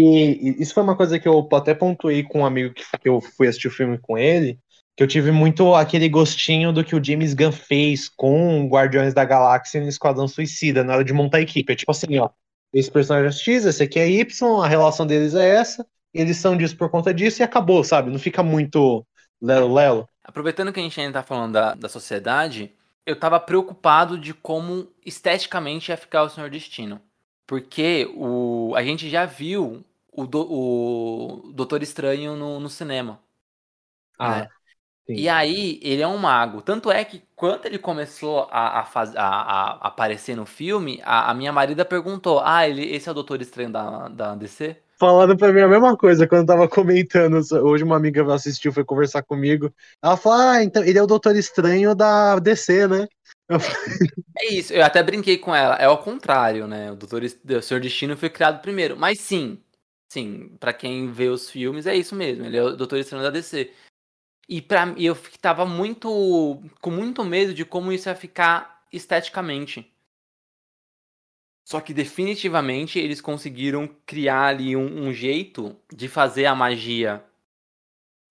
isso foi uma coisa que eu até pontuei com um amigo que eu fui assistir o filme com ele, que eu tive muito aquele gostinho do que o James Gunn fez com Guardiões da Galáxia no Esquadrão Suicida, na hora de montar a equipe. É tipo assim, ó, esse personagem é X, esse aqui é Y, a relação deles é essa, eles são disso por conta disso e acabou, sabe? Não fica muito lelo-lelo. Aproveitando que a gente ainda tá falando da, da sociedade, eu tava preocupado de como esteticamente ia ficar o Senhor Destino. Porque o, a gente já viu o, do, o Doutor Estranho no, no cinema. Ah. Né? E aí, ele é um mago. Tanto é que quando ele começou a, a, faz, a, a aparecer no filme, a, minha marida perguntou: Ah, ele, esse é o Doutor Estranho da, da DC? Falaram pra mim a mesma coisa quando eu tava comentando. Hoje uma amiga assistiu, foi conversar comigo. Ela falou: Ah, então ele é o Doutor Estranho da DC, né? É isso, eu até brinquei com ela. É o contrário, né? O Doutor o Senhor Destino foi criado primeiro. Mas sim, sim, pra quem vê os filmes, é isso mesmo. Ele é o Doutor Estranho da DC. E pra, eu tava muito. com muito medo de como isso ia ficar esteticamente. Só que definitivamente eles conseguiram criar ali um, um jeito de fazer a magia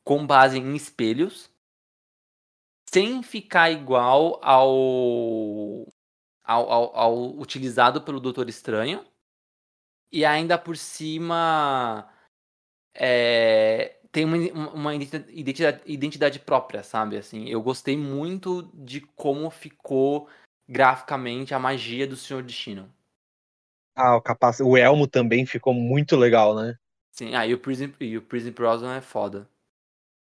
com base em espelhos, sem ficar igual ao ao, ao- ao utilizado pelo Doutor Estranho. E ainda por cima é, tem uma, uma identidade, identidade própria, sabe? Assim, eu gostei muito de como ficou graficamente a magia do Senhor Destino. ah, o capaz... o Elmo também ficou muito legal, né? Sim, ah, e o Prison, e o Prison Brosnan é foda.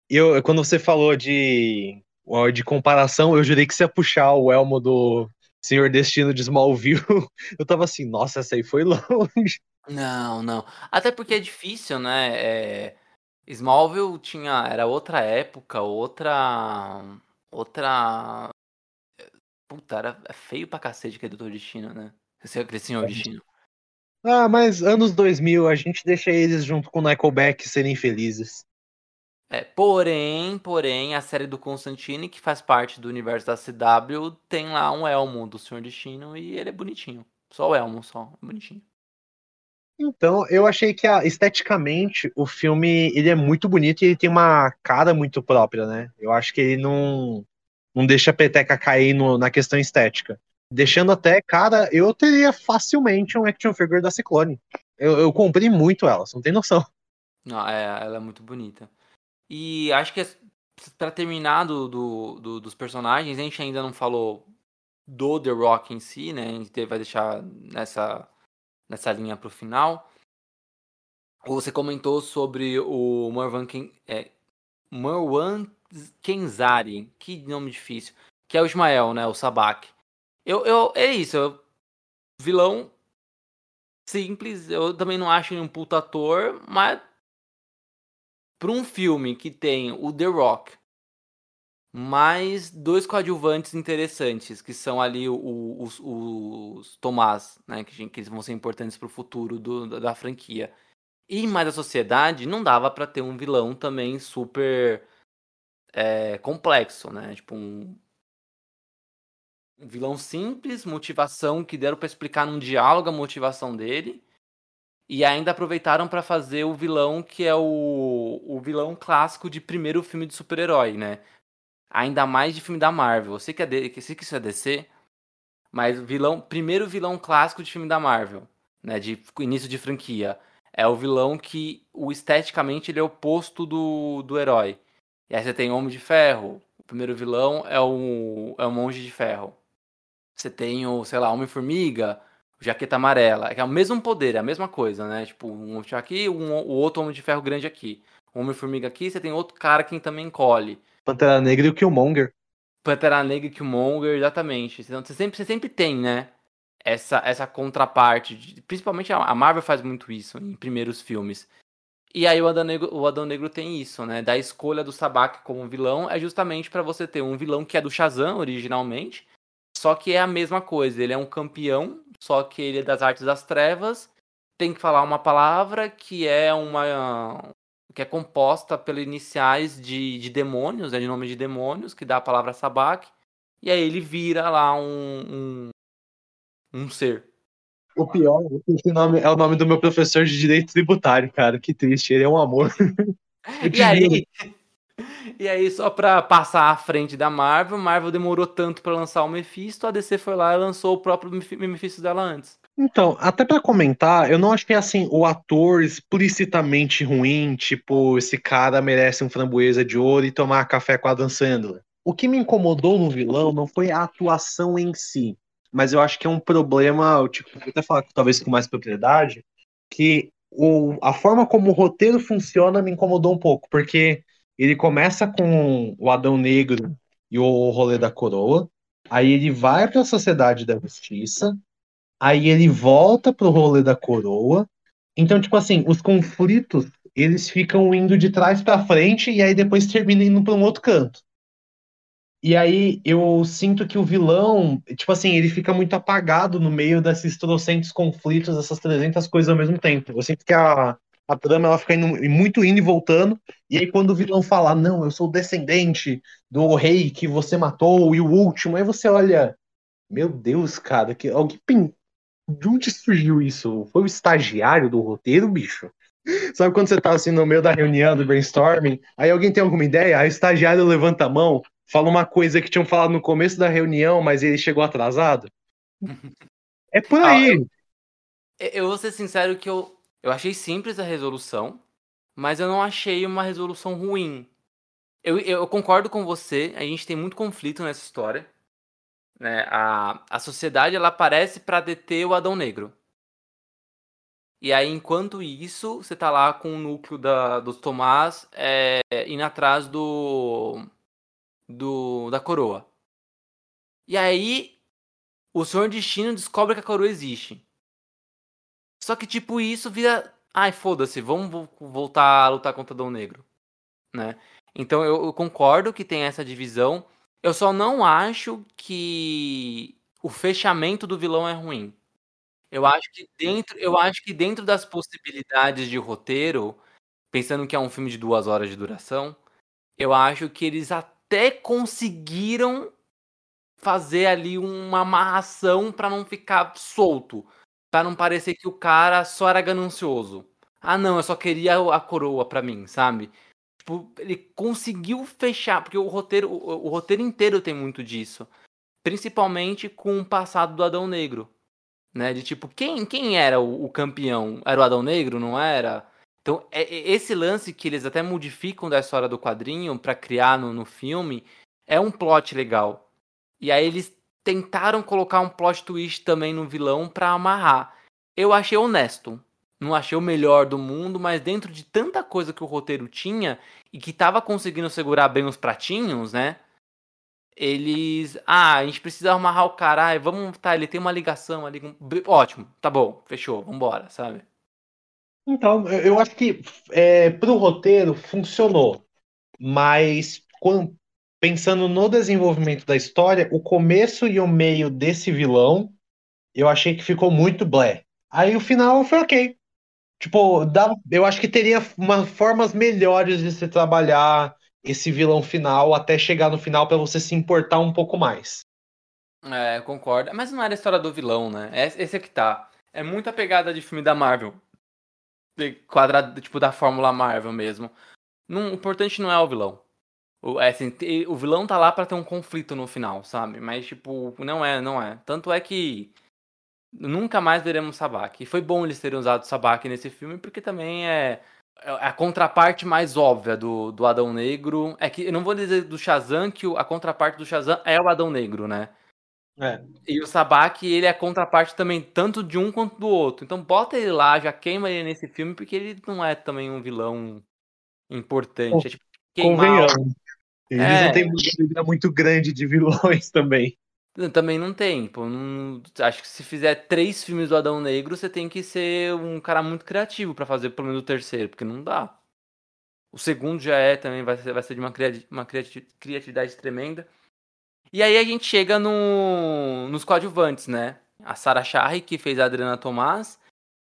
Eu, quando você falou de, de comparação, eu jurei que você ia puxar o Elmo do Senhor Destino de Smallville. Eu tava assim, nossa, essa aí foi longe. Não, não. Até porque é difícil, né? É, Smallville tinha. Era outra época, outra. Outra. Puta, era é feio pra cacete que é Doutor Destino, né? Esse aquele Senhor Destino. Ah, mas anos 2000, a gente deixa eles junto com o Nickelback serem felizes. É, porém, porém, a série do Constantine, que faz parte do universo da CW, tem lá um Elmo do Senhor Destino e ele é bonitinho. Só o Elmo, só. Bonitinho. Então, eu achei que esteticamente o filme ele é muito bonito e ele tem uma cara muito própria, né? Eu acho que ele não, não deixa a peteca cair no- na questão estética. Deixando até, cara, eu teria facilmente um action figure da Ciclone. Eu, eu comprei muito ela, você não tem noção. Não, é, ela é muito bonita. E acho que pra terminar do, do- do- dos personagens, a gente ainda não falou do The Rock em si, né? A gente vai deixar nessa, nessa linha pro final. Você comentou sobre o Marwan Ken, é, Marwan Kenzari, que nome difícil, que é o Ismael, né? O Sabak. Eu, eu, é isso, eu- vilão simples. Eu também não acho ele um puta ator, mas para um filme que tem o The Rock, mais dois coadjuvantes interessantes, que são ali o- o- os, os Tomás, né, que, que eles vão ser importantes para o futuro do- da, franquia. E mais a sociedade, não dava para ter um vilão também super é, complexo, né? Tipo um vilão simples, motivação que deram para explicar num diálogo a motivação dele. E ainda aproveitaram para fazer o vilão que é o, o vilão clássico de primeiro filme de super-herói, né? Ainda mais de filme da Marvel. Eu sei que, é de, eu sei que isso é DC, mas o vilão, primeiro vilão clássico de filme da Marvel, né? De início de franquia. É o vilão que, o esteticamente, ele é oposto do, do herói. E aí você tem Homem de Ferro. O primeiro vilão é o, é o Monge de Ferro. Você tem o, sei lá, Homem-Formiga, Jaqueta Amarela. É o mesmo poder, é a mesma coisa, né? Tipo, um aqui, um, o outro Homem de Ferro grande aqui. Homem-Formiga aqui, você tem outro cara que também encolhe. Pantera Negra e o Killmonger. Pantera Negra e Killmonger, exatamente. Então, você sempre, você sempre tem, né? Essa, essa contraparte. de- principalmente a Marvel faz muito isso em primeiros filmes. E aí o Adão Negro, o Adão Negro tem isso, né? Da escolha do Sabak como vilão é justamente pra você ter um vilão que é do Shazam originalmente, só que é a mesma coisa. Ele é um campeão, só que ele é das artes das trevas. Tem que falar uma palavra que é uma que é composta pelas iniciais de, de demônios, né, de nome de demônios, que dá a palavra Sabak. E aí ele vira lá um, um, um ser. O pior é esse nome é o nome do meu professor de direito tributário, cara. Que triste, ele é um amor. E aí. E aí, só pra passar à frente da Marvel, Marvel demorou tanto pra lançar o Mephisto, a DC foi lá e lançou o próprio Mephi- Mephisto dela antes. Então, até pra comentar, eu não achei assim o ator explicitamente ruim, tipo, esse cara merece um framboesa de ouro e tomar café com a Dan Sandler. O que me incomodou no vilão não foi a atuação em si, mas eu acho que é um problema, tipo, vou até falar talvez com mais propriedade, que o, a forma como o roteiro funciona me incomodou um pouco, porque ele começa com o Adão Negro e o rolê da coroa. Aí ele vai para a Sociedade da Justiça. Aí ele volta pro rolê da coroa. Então, tipo assim, os conflitos eles ficam indo de trás para frente e aí depois terminam indo para um outro canto. E aí eu sinto que o vilão, tipo assim, ele fica muito apagado no meio desses trocentos conflitos, essas 300 coisas ao mesmo tempo. Eu sinto que a, a trama ela fica indo, muito indo e voltando, e aí quando o vilão fala, não, eu sou descendente do rei que você matou e o último, aí você olha, meu Deus, cara, que alguém de onde surgiu isso? Foi o estagiário do roteiro, bicho? Sabe quando você tá assim no meio da reunião do brainstorming, aí alguém tem alguma ideia, aí o estagiário levanta a mão, fala uma coisa que tinham falado no começo da reunião, mas ele chegou atrasado? É por aí. Ah, eu, eu vou ser sincero que eu, eu achei simples a resolução, mas eu não achei uma resolução ruim. Eu, eu concordo com você, a gente tem muito conflito nessa história. Né? A, a sociedade ela aparece para deter o Adão Negro. E aí, enquanto isso, você tá lá com o núcleo da, dos Tomás é, indo atrás do, do da coroa. E aí, o Senhor Destino descobre que a coroa existe. Só que, tipo, isso vira. Ai, foda-se, vamos voltar a lutar contra o Adão Negro. Né? Então, eu, eu concordo que tem essa divisão. Eu só não acho que o fechamento do vilão é ruim. Eu acho que dentro, eu acho que dentro das possibilidades de roteiro, pensando que é um filme de duas horas de duração, eu acho que eles até conseguiram fazer ali uma amarração para não ficar solto, para não parecer que o cara só era ganancioso. Ah, não, eu só queria a coroa para mim, sabe? Tipo, ele conseguiu fechar, porque o roteiro, o, o roteiro inteiro tem muito disso, principalmente com o passado do Adão Negro né? De tipo, quem, quem era o, o campeão? Era o Adão Negro, não era? Então, é, é, esse lance que eles até modificam da história do quadrinho para criar no, no filme é um plot legal. E aí eles tentaram colocar um plot twist também no vilão para amarrar. Eu achei honesto. Não achei o melhor do mundo, mas dentro de tanta coisa que o roteiro tinha e que tava conseguindo segurar bem os pratinhos, né? eles. Ah, a gente precisa amarrar o caralho, vamos. Tá, ele tem uma ligação ali. Ótimo, tá bom, fechou, vambora, sabe? Então, eu acho que é, pro roteiro funcionou. Mas quando, pensando no desenvolvimento da história, o começo e o meio desse vilão, eu achei que ficou muito blé. Aí o final foi ok. Tipo, dá, eu acho que teria formas melhores de se trabalhar esse vilão final até chegar no final para você se importar um pouco mais. É, concordo. Mas não era a história do vilão, né? Esse é que tá. É muita pegada de filme da Marvel. Quadrado, tipo, da Fórmula Marvel mesmo. Não, o importante não é o vilão. O, é, assim, o vilão tá lá para ter um conflito no final, sabe? Mas, tipo, não é, não é. Tanto é que nunca mais veremos Sabak. E foi bom eles terem usado Sabak nesse filme, porque também é é, a contraparte mais óbvia do, do Adão Negro é que eu não vou dizer do Shazam que a contraparte do Shazam é o Adão Negro, né? É. E o Sabak, ele é a contraparte também tanto de um quanto do outro. Então bota ele lá, já queima ele nesse filme, porque ele não é também um vilão importante. É tipo, Convenhamos. Eles é... não têm uma muito grande de vilões também. Também não tem. Pô, não... Acho que se fizer três filmes do Adão Negro, você tem que ser um cara muito criativo para fazer pelo menos o terceiro, porque não dá. O segundo já é também, vai ser, vai ser de uma, criati uma criatividade tremenda. E aí a gente chega no, nos coadjuvantes, né? A Sarah Shari, que fez a Adriana Tomás,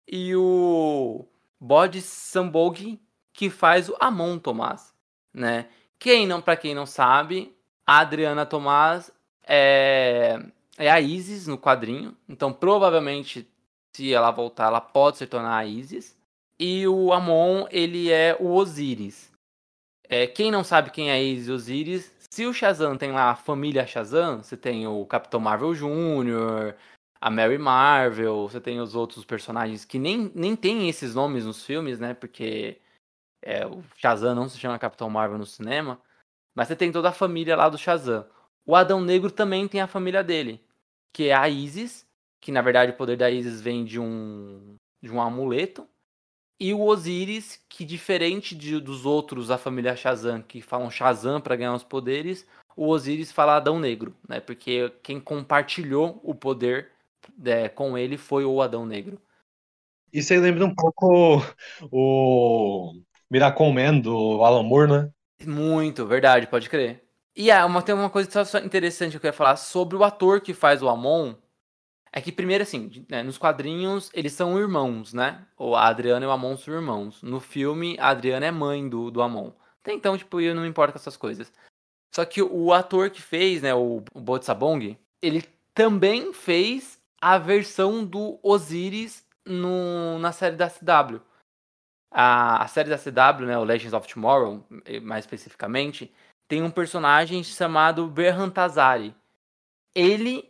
e o Bod Sambog, que faz o Amon Tomás, né? Quem não, para quem não sabe, a Adriana Tomás é, é a Isis no quadrinho. Então, provavelmente, se ela voltar, ela pode se tornar a Isis. E o Amon, ele é o Osiris. É, quem não sabe quem é Isis e Osiris, se o Shazam tem lá a família Shazam, você tem o Capitão Marvel Jr., a Mary Marvel, você tem os outros personagens que nem, nem tem esses nomes nos filmes, né? Porque é, o Shazam não se chama Capitão Marvel no cinema. Mas você tem toda a família lá do Shazam. O Adão Negro também tem a família dele, que é a Isis, que na verdade o poder da Isis vem de um de um amuleto. E o Osiris, que diferente de, dos outros da família Shazam, que falam Shazam para ganhar os poderes, o Osiris fala Adão Negro, né? Porque quem compartilhou o poder é, com ele foi o Adão Negro. Isso aí lembra um pouco o Miracle Man do Alan Moore, né? Muito, verdade, pode crer. E ah, uma, tem uma coisa interessante que eu queria falar sobre o ator que faz o Amon. É que, primeiro, assim, né, nos quadrinhos eles são irmãos, né? O Adriano e o Amon são irmãos. No filme, a Adriana é mãe do, do Amon. Então, tipo, eu não me importo com essas coisas. Só que o ator que fez, né, o, o Botsabong, ele também fez a versão do Osiris no, na série da CW. A, a série da CW, né, o Legends of Tomorrow, mais especificamente, tem um personagem chamado Berhan Tazari. Ele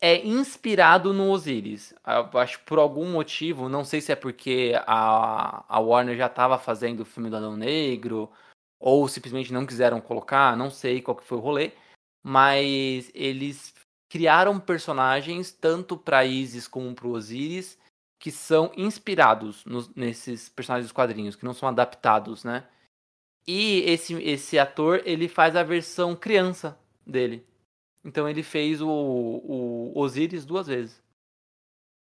é inspirado no Osiris. Eu acho por algum motivo, não sei se é porque a, a Warner já estava fazendo o filme do Adão Negro, ou simplesmente não quiseram colocar, não sei qual que foi o rolê, mas eles criaram personagens tanto para Isis como para Osiris que são inspirados nesses personagens dos quadrinhos, que não são adaptados, né? E esse, esse ator, ele faz a versão criança dele. Então ele fez o, o Osiris duas vezes.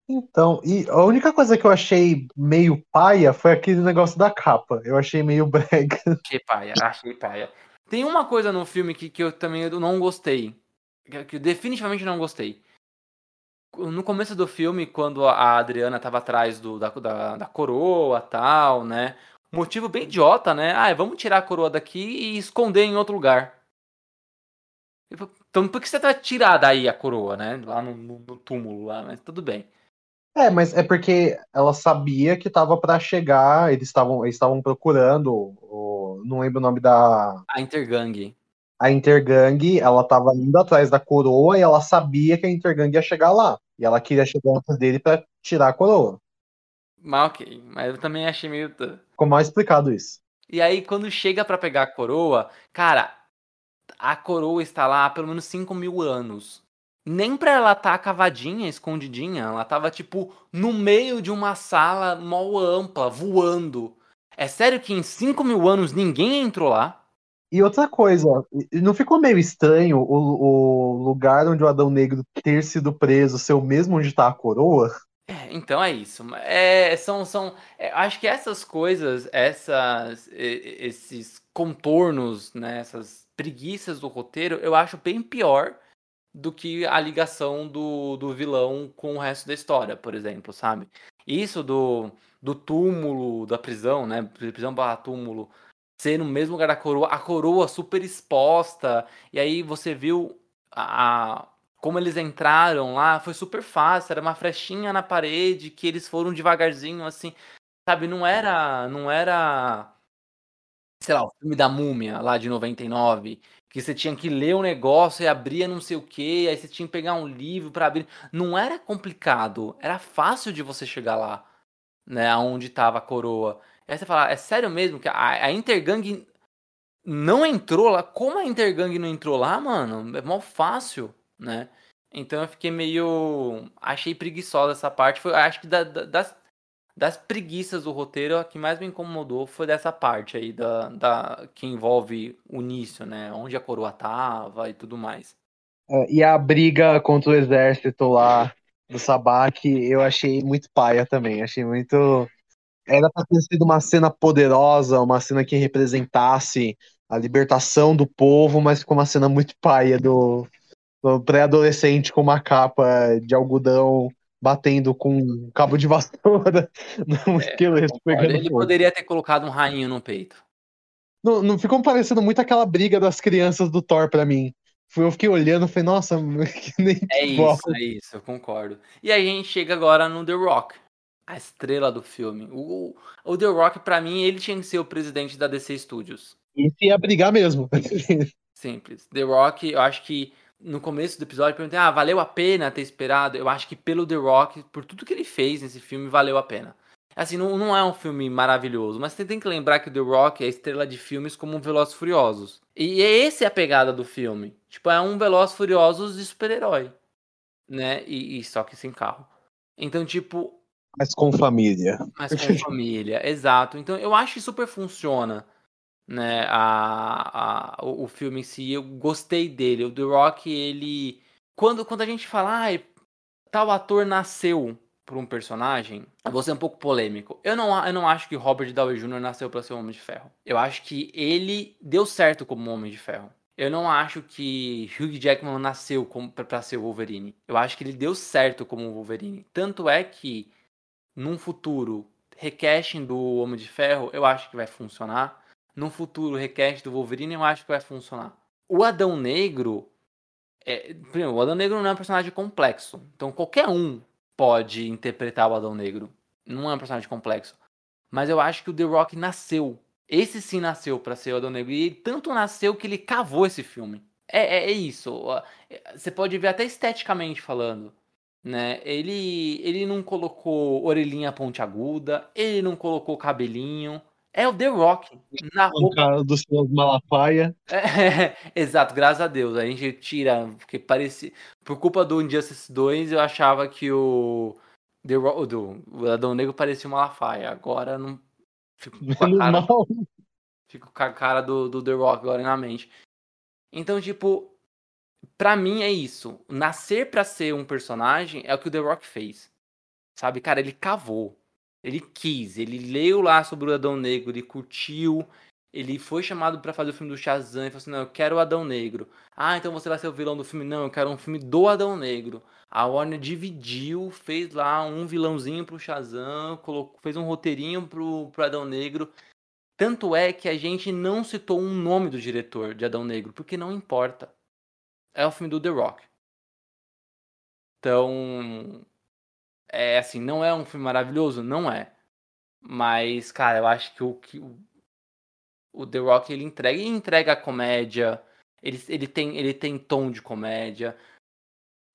Então, e a única coisa que eu achei meio paia foi aquele negócio da capa. Eu achei meio brega. Achei paia, achei paia. Tem uma coisa no filme que, que eu também não gostei. Que, que eu definitivamente não gostei. No começo do filme, quando a Adriana tava atrás do, da, da, da coroa tal, né? Motivo bem idiota, né? Ah, vamos tirar a coroa daqui e esconder em outro lugar. Então por que você vai tirar daí a coroa, né? Lá no, no túmulo lá, mas tudo bem. É, mas é porque ela sabia que tava para chegar, eles estavam eles estavam procurando, o, não lembro o nome da a Intergang. A Intergang, ela tava indo atrás da coroa e ela sabia que a Intergang ia chegar lá. E ela queria chegar antes dele para tirar a coroa. Mas ok, mas eu também achei meio. Ficou mal explicado isso. E aí, quando chega para pegar a coroa, cara, a coroa está lá há pelo menos 5 mil anos. Nem pra ela estar tá cavadinha, escondidinha, ela tava tipo no meio de uma sala mal ampla, voando. É sério que em 5 mil anos ninguém entrou lá? E outra coisa, não ficou meio estranho o, o lugar onde o Adão Negro ter sido preso ser o mesmo onde está a coroa? É, então é isso. É, são, são, é, acho que essas coisas, essas, esses contornos, né, essas preguiças do roteiro, eu acho bem pior do que a ligação do, do vilão com o resto da história, por exemplo, sabe? Isso do, do túmulo, da prisão, né? Prisão barra túmulo, ser no mesmo lugar da coroa, a coroa super exposta, e aí você viu a, como eles entraram lá, foi super fácil, era uma frechinha na parede que eles foram devagarzinho assim, sabe, não era, não era sei lá, o filme da Múmia lá de 99, que você tinha que ler o um negócio e abria não sei o que, aí você tinha que pegar um livro para abrir. Não era complicado, era fácil de você chegar lá, né, aonde tava a coroa. Aí você fala, é sério mesmo que a, a Intergang não entrou lá? Como a Intergang não entrou lá, mano? É mal fácil né? Então eu fiquei meio. Achei preguiçosa essa parte. Foi, acho que da, da, das, das preguiças do roteiro, a que mais me incomodou foi dessa parte aí, da, da, que envolve o início, né? Onde a coroa tava e tudo mais. É, e a briga contra o exército lá do Sabak, eu achei muito paia também. Achei muito. Era pra ter sido uma cena poderosa, uma cena que representasse a libertação do povo, mas ficou uma cena muito paia do, pré-adolescente com uma capa de algodão batendo com um cabo de vassoura num é, esqueleto Ele fogo. poderia ter colocado um rainho no peito. Não, não ficou parecendo muito aquela briga das crianças do Thor para mim. Eu fiquei olhando e falei, nossa, que nem É isso, é isso, eu concordo. E aí a gente chega agora no The Rock, a estrela do filme. O, o The Rock, para mim, ele tinha que ser o presidente da DC Studios. E ia brigar mesmo. Simples. The Rock, eu acho que no começo do episódio, eu perguntei: ah, valeu a pena ter esperado? Eu acho que pelo The Rock, por tudo que ele fez nesse filme, valeu a pena. Assim, não, não é um filme maravilhoso, mas você tem que lembrar que o The Rock é estrela de filmes como Velozes Furiosos. E essa é a pegada do filme. Tipo, é um Velozes Furiosos de super-herói. Né? E, e, só que sem carro. Então, tipo, Mas com família. Mas com família, exato. Então eu acho que super funciona, né? A, a, o, o filme em si, eu gostei dele. O The Rock, ele. Quando, quando a gente fala, ah, tal ator nasceu por um personagem, vou ser um pouco polêmico. Eu não, eu não acho que Robert Downey Jr. nasceu para ser um Homem de Ferro. Eu acho que ele deu certo como Homem de Ferro. Eu não acho que Hugh Jackman nasceu para ser o Wolverine. Eu acho que ele deu certo como Wolverine. Tanto é que, num futuro, recasting do Homem de Ferro, eu acho que vai funcionar. Num futuro, recast do Wolverine, eu acho que vai funcionar. O Adão Negro. É, primeiro, o Adão Negro não é um personagem complexo. Então, qualquer um pode interpretar o Adão Negro. Não é um personagem complexo. Mas eu acho que o The Rock nasceu. Esse sim nasceu para ser o Adão Negro. E tanto nasceu que ele cavou esse filme. É, é, é isso. Você pode ver até esteticamente falando. Né? Ele, ele não colocou orelhinha pontiaguda, ele não colocou cabelinho. É o The Rock na roupa. cara do seu Malafaia. É, exato, graças a Deus. A gente tira, porque parecia. Por culpa do Injustice 2, eu achava que o. The Rock, do, o Adão Negro parecia uma Malafaia. Agora não. Fico com a cara, fico com a cara do, do The Rock agora na mente. Então, tipo, pra mim é isso. Nascer pra ser um personagem é o que o The Rock fez. Sabe, cara, ele cavou. Ele quis, ele leu lá sobre o Adão Negro, ele curtiu, ele foi chamado para fazer o filme do Shazam e falou assim: Não, eu quero o Adão Negro. Ah, então você vai ser o vilão do filme? Não, eu quero um filme do Adão Negro. A Warner dividiu, fez lá um vilãozinho pro Shazam, colocou, fez um roteirinho pro, pro Adão Negro. Tanto é que a gente não citou um nome do diretor de Adão Negro, porque não importa. É o filme do The Rock. Então, é assim, não é um filme maravilhoso? Não é. Mas, cara, eu acho que o, que o, o The Rock ele entrega e entrega a comédia. Ele, ele, tem, ele tem tom de comédia.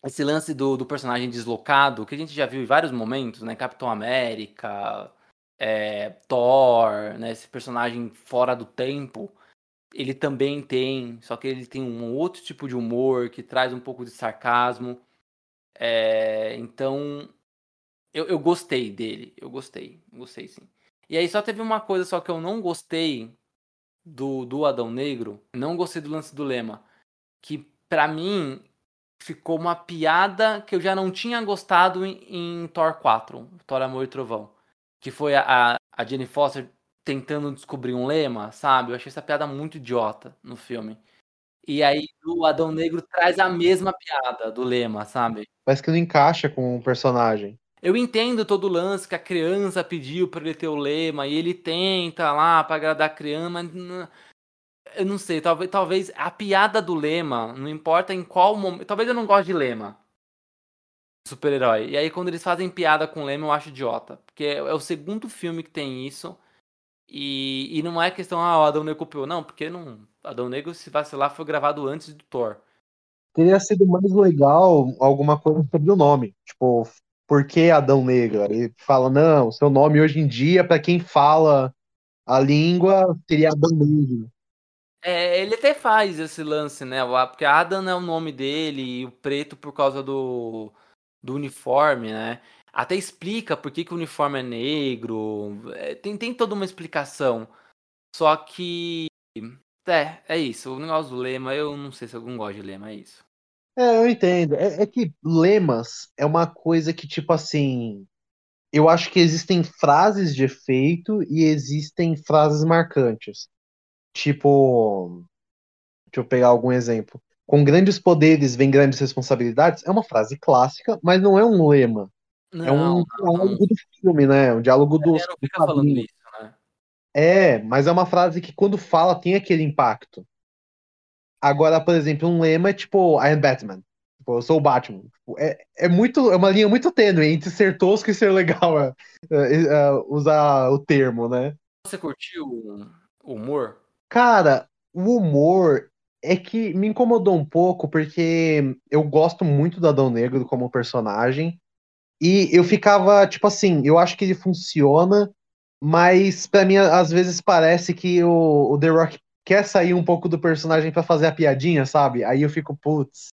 Esse lance do, do personagem deslocado, que a gente já viu em vários momentos, né? Capitão América, é, Thor, né? Esse personagem fora do tempo. Ele também tem, só que ele tem um outro tipo de humor que traz um pouco de sarcasmo. É, então, eu, eu gostei dele. Eu gostei. Gostei sim. E aí só teve uma coisa só que eu não gostei do, do Adão Negro. Não gostei do lance do lema. Que para mim ficou uma piada que eu já não tinha gostado em, em Thor 4, Thor Amor e Trovão. Que foi a, a Jenny Foster tentando descobrir um lema, sabe? Eu achei essa piada muito idiota no filme. E aí o Adão Negro traz a mesma piada do lema, sabe? Parece que não encaixa com o personagem. Eu entendo todo o lance que a criança pediu para ele ter o lema e ele tenta lá para agradar a criança, mas eu não sei, talvez, talvez a piada do lema, não importa em qual momento, talvez eu não goste de lema. Super-herói. E aí quando eles fazem piada com lema, eu acho idiota, porque é, é o segundo filme que tem isso. E, e não é questão, ah, o Adão Negro copiou. Não, porque não. Adão Negro, se vacilar, foi gravado antes do Thor. Teria sido mais legal alguma coisa sobre o nome. Tipo, por que Adão Negro? Ele fala, não, seu nome hoje em dia, para quem fala a língua, seria Adão Negro. É, ele até faz esse lance, né? Porque Adam é o nome dele e o preto por causa do, do uniforme, né? Até explica por que, que o uniforme é negro. É, tem, tem toda uma explicação. Só que. É, é isso. O negócio do lema, eu não sei se algum gosta de lema, é isso. É, eu entendo. É, é que lemas é uma coisa que, tipo assim. Eu acho que existem frases de efeito e existem frases marcantes. Tipo. Deixa eu pegar algum exemplo. Com grandes poderes vem grandes responsabilidades. É uma frase clássica, mas não é um lema. Não, é um diálogo do filme, né? Um diálogo do. Não fica falando isso, né? É, mas é uma frase que quando fala tem aquele impacto. Agora, por exemplo, um lema é tipo, I am Batman. Tipo, eu sou o Batman. Tipo, é, é, muito, é uma linha muito tênue entre ser tosco e ser legal é, é, é usar o termo, né? Você curtiu o humor? Cara, o humor é que me incomodou um pouco porque eu gosto muito do Adão Negro como personagem. E eu ficava, tipo assim, eu acho que ele funciona, mas para mim às vezes parece que o, o The Rock quer sair um pouco do personagem para fazer a piadinha, sabe? Aí eu fico, putz,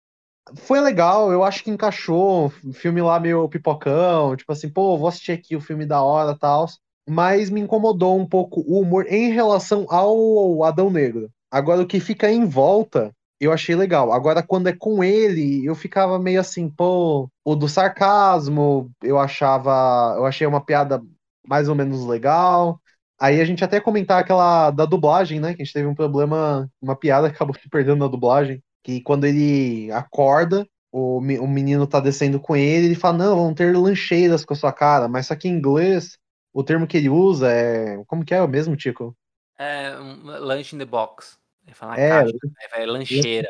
foi legal, eu acho que encaixou. O filme lá meio pipocão, tipo assim, pô, vou assistir aqui o filme da hora tal. Mas me incomodou um pouco o humor em relação ao Adão Negro. Agora, o que fica em volta, eu achei legal. Agora, quando é com ele, eu ficava meio assim, pô, o do sarcasmo, eu achava. Eu achei uma piada mais ou menos legal. Aí a gente até comentar aquela da dublagem, né? Que a gente teve um problema, uma piada que acabou se perdendo na dublagem. Que quando ele acorda, o, o menino tá descendo com ele, ele fala, não, vão ter lancheiras com a sua cara. Mas só que em inglês, o termo que ele usa é. Como que é o mesmo, Tico? É um lunch in the box. Ele fala É. caixa, é, é lancheira.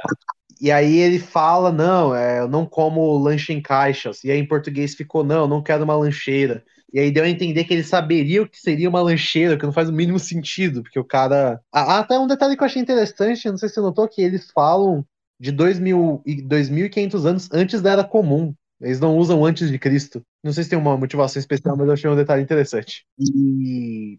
E aí ele fala, não, é, eu não como lanche em caixas. E aí em português ficou, não, eu não quero uma lancheira. E aí deu a entender que ele saberia o que seria uma lancheira, que não faz o mínimo sentido, porque o cara. Ah, até um detalhe que eu achei interessante, não sei se você notou, que eles falam de 2000 e 2.500 anos antes da Era Comum. Eles não usam antes de Cristo. Não sei se tem uma motivação especial, mas eu achei um detalhe interessante. E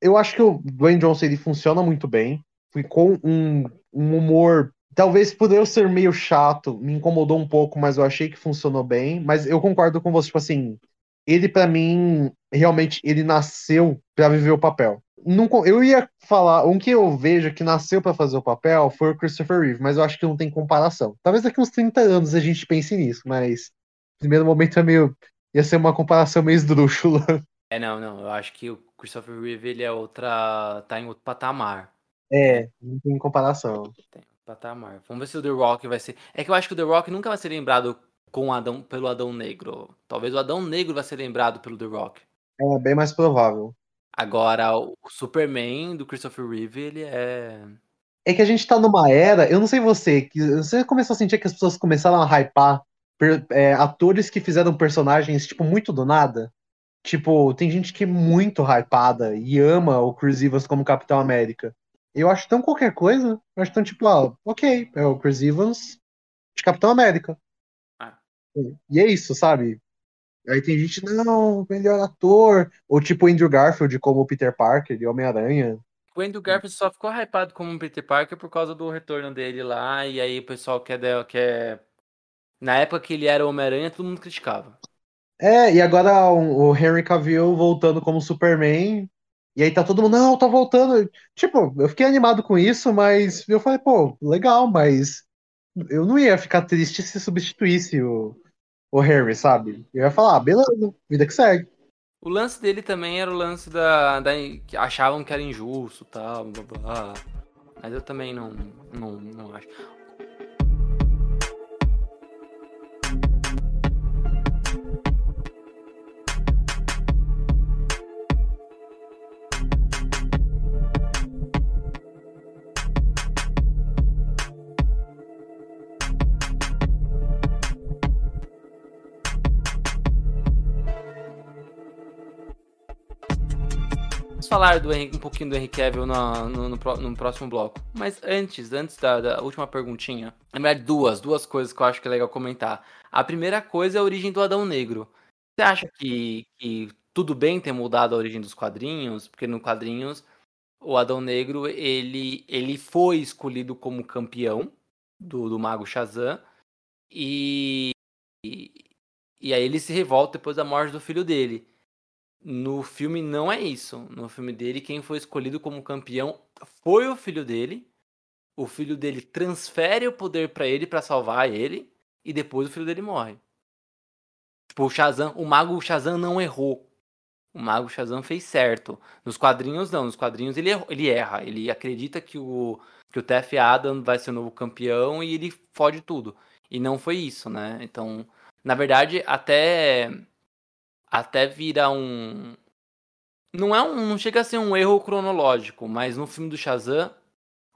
eu acho que o Dwayne Johnson ele funciona muito bem. Ficou um, um humor. Talvez por eu ser meio chato, me incomodou um pouco, mas eu achei que funcionou bem. Mas eu concordo com você, tipo assim, ele pra mim realmente ele nasceu pra viver o papel. Não eu ia falar, um que eu vejo que nasceu pra fazer o papel foi o Christopher Reeve, mas eu acho que não tem comparação. Talvez daqui uns 30 anos a gente pense nisso, mas no primeiro momento é meio ia ser uma comparação meio esdrúxula. É, não, não. Eu acho que o Christopher Reeve ele é outra. tá em outro patamar. É, não tem comparação. Tem patamar. Vamos ver se o The Rock vai ser. É que eu acho que o The Rock nunca vai ser lembrado com Adão, pelo Adão Negro. Talvez o Adão Negro vai ser lembrado pelo The Rock. É bem mais provável. Agora, o Superman do Christopher Reeve, ele é. É que a gente tá numa era, eu não sei você, que você começou a sentir que as pessoas começaram a hypar per- é, atores que fizeram personagens, tipo, muito do nada. Tipo, tem gente que é muito hypada e ama o Chris Evans como Capitão América. Eu acho tão qualquer coisa, eu acho tão tipo, ah, ok, é o Chris Evans de Capitão América. Ah. E é isso, sabe? Aí tem gente, não, melhor ator. Ou tipo Andrew Garfield como Peter Parker de Homem-Aranha. O Andrew Garfield só ficou hypado como um Peter Parker por causa do retorno dele lá. E aí o pessoal quer. quer... Na época que ele era o Homem-Aranha, todo mundo criticava. É, e agora o o Henry Cavill voltando como Superman. E aí tá todo mundo, não, tá voltando. Tipo, eu fiquei animado com isso, mas eu falei, pô, legal, mas eu não ia ficar triste se substituísse o, o Henry, sabe? Eu ia falar, ah, beleza, vida que segue. O lance dele também era o lance da. da que achavam que era injusto tal, blá, blá. Mas eu também não, não, não acho. Vamos falar do um pouquinho do Henry Cavill no, no, pró- no próximo bloco. Mas antes, antes da, da última perguntinha, verdade, duas, duas coisas que eu acho que é legal comentar. A primeira coisa é a origem do Adão Negro. Você acha que, que tudo bem ter mudado a origem dos quadrinhos? Porque no quadrinhos, o Adão Negro, ele, ele foi escolhido como campeão do, do Mago Shazam. E, e, e aí ele se revolta depois da morte do filho dele. No filme não é isso. No filme dele, quem foi escolhido como campeão foi o filho dele. O filho dele transfere o poder pra ele pra salvar ele e depois o filho dele morre. Tipo, o Shazam, o mago Shazam não errou. O mago Shazam fez certo. Nos quadrinhos não, nos quadrinhos ele, erra- ele erra, ele acredita que o que o Tef Adam vai ser o novo campeão e ele fode tudo. E não foi isso, né? Então, na verdade, até até vira um. Não é um. Não chega a ser um erro cronológico, mas no filme do Shazam,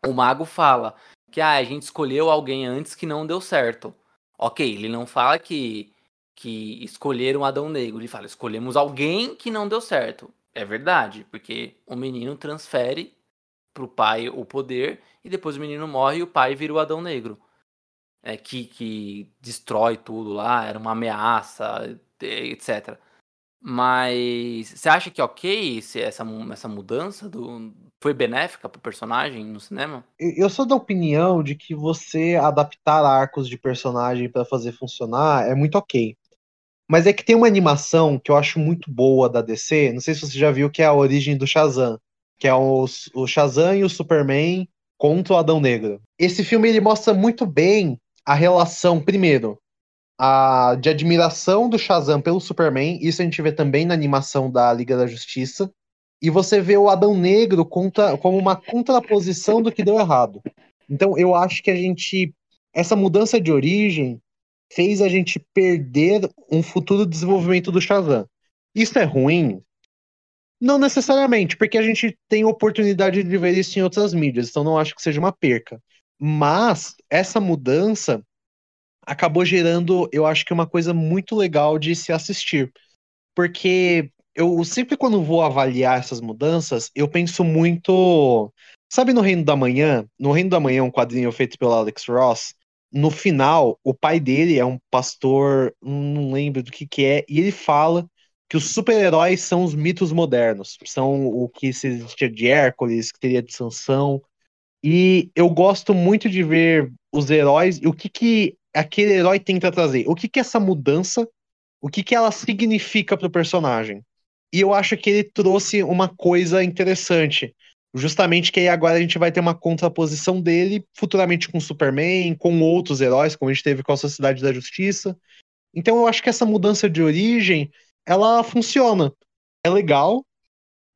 o mago fala que ah, a gente escolheu alguém antes que não deu certo. Ok, ele não fala que, que escolheram Adão Negro, ele fala, escolhemos alguém que não deu certo. É verdade, porque o menino transfere pro pai o poder e depois o menino morre e o pai vira o Adão Negro. É, que, que destrói tudo lá, era uma ameaça, etc. Mas você acha que é ok se essa, essa mudança do, foi benéfica pro personagem no cinema? Eu sou da opinião de que você adaptar arcos de personagem para fazer funcionar é muito ok. Mas é que tem uma animação que eu acho muito boa da DC, não sei se você já viu, que é a origem do Shazam, que é o, o Shazam e o Superman contra o Adão Negro. Esse filme ele mostra muito bem a relação, primeiro, a, de admiração do Shazam pelo Superman, isso a gente vê também na animação da Liga da Justiça, e você vê o Adão Negro contra, como uma contraposição do que deu errado. Então eu acho que a gente. Essa mudança de origem fez a gente perder um futuro desenvolvimento do Shazam. Isso é ruim? Não necessariamente, porque a gente tem oportunidade de ver isso em outras mídias, então não acho que seja uma perca. Mas essa mudança acabou gerando, eu acho que uma coisa muito legal de se assistir. Porque eu sempre quando vou avaliar essas mudanças, eu penso muito. Sabe no Reino da Manhã? No Reino da Manhã, um quadrinho feito pelo Alex Ross. No final, o pai dele é um pastor, não lembro do que que é, e ele fala que os super-heróis são os mitos modernos. São o que se existia de Hércules, que teria de Sansão. E eu gosto muito de ver os heróis e o que que aquele herói tenta trazer. O que que essa mudança, o que que ela significa para o personagem. E eu acho que ele trouxe uma coisa interessante. Justamente que aí agora a gente vai ter uma contraposição dele futuramente com Superman, com outros heróis, como a gente teve com a Sociedade da Justiça. Então eu acho que essa mudança de origem, ela funciona. É legal,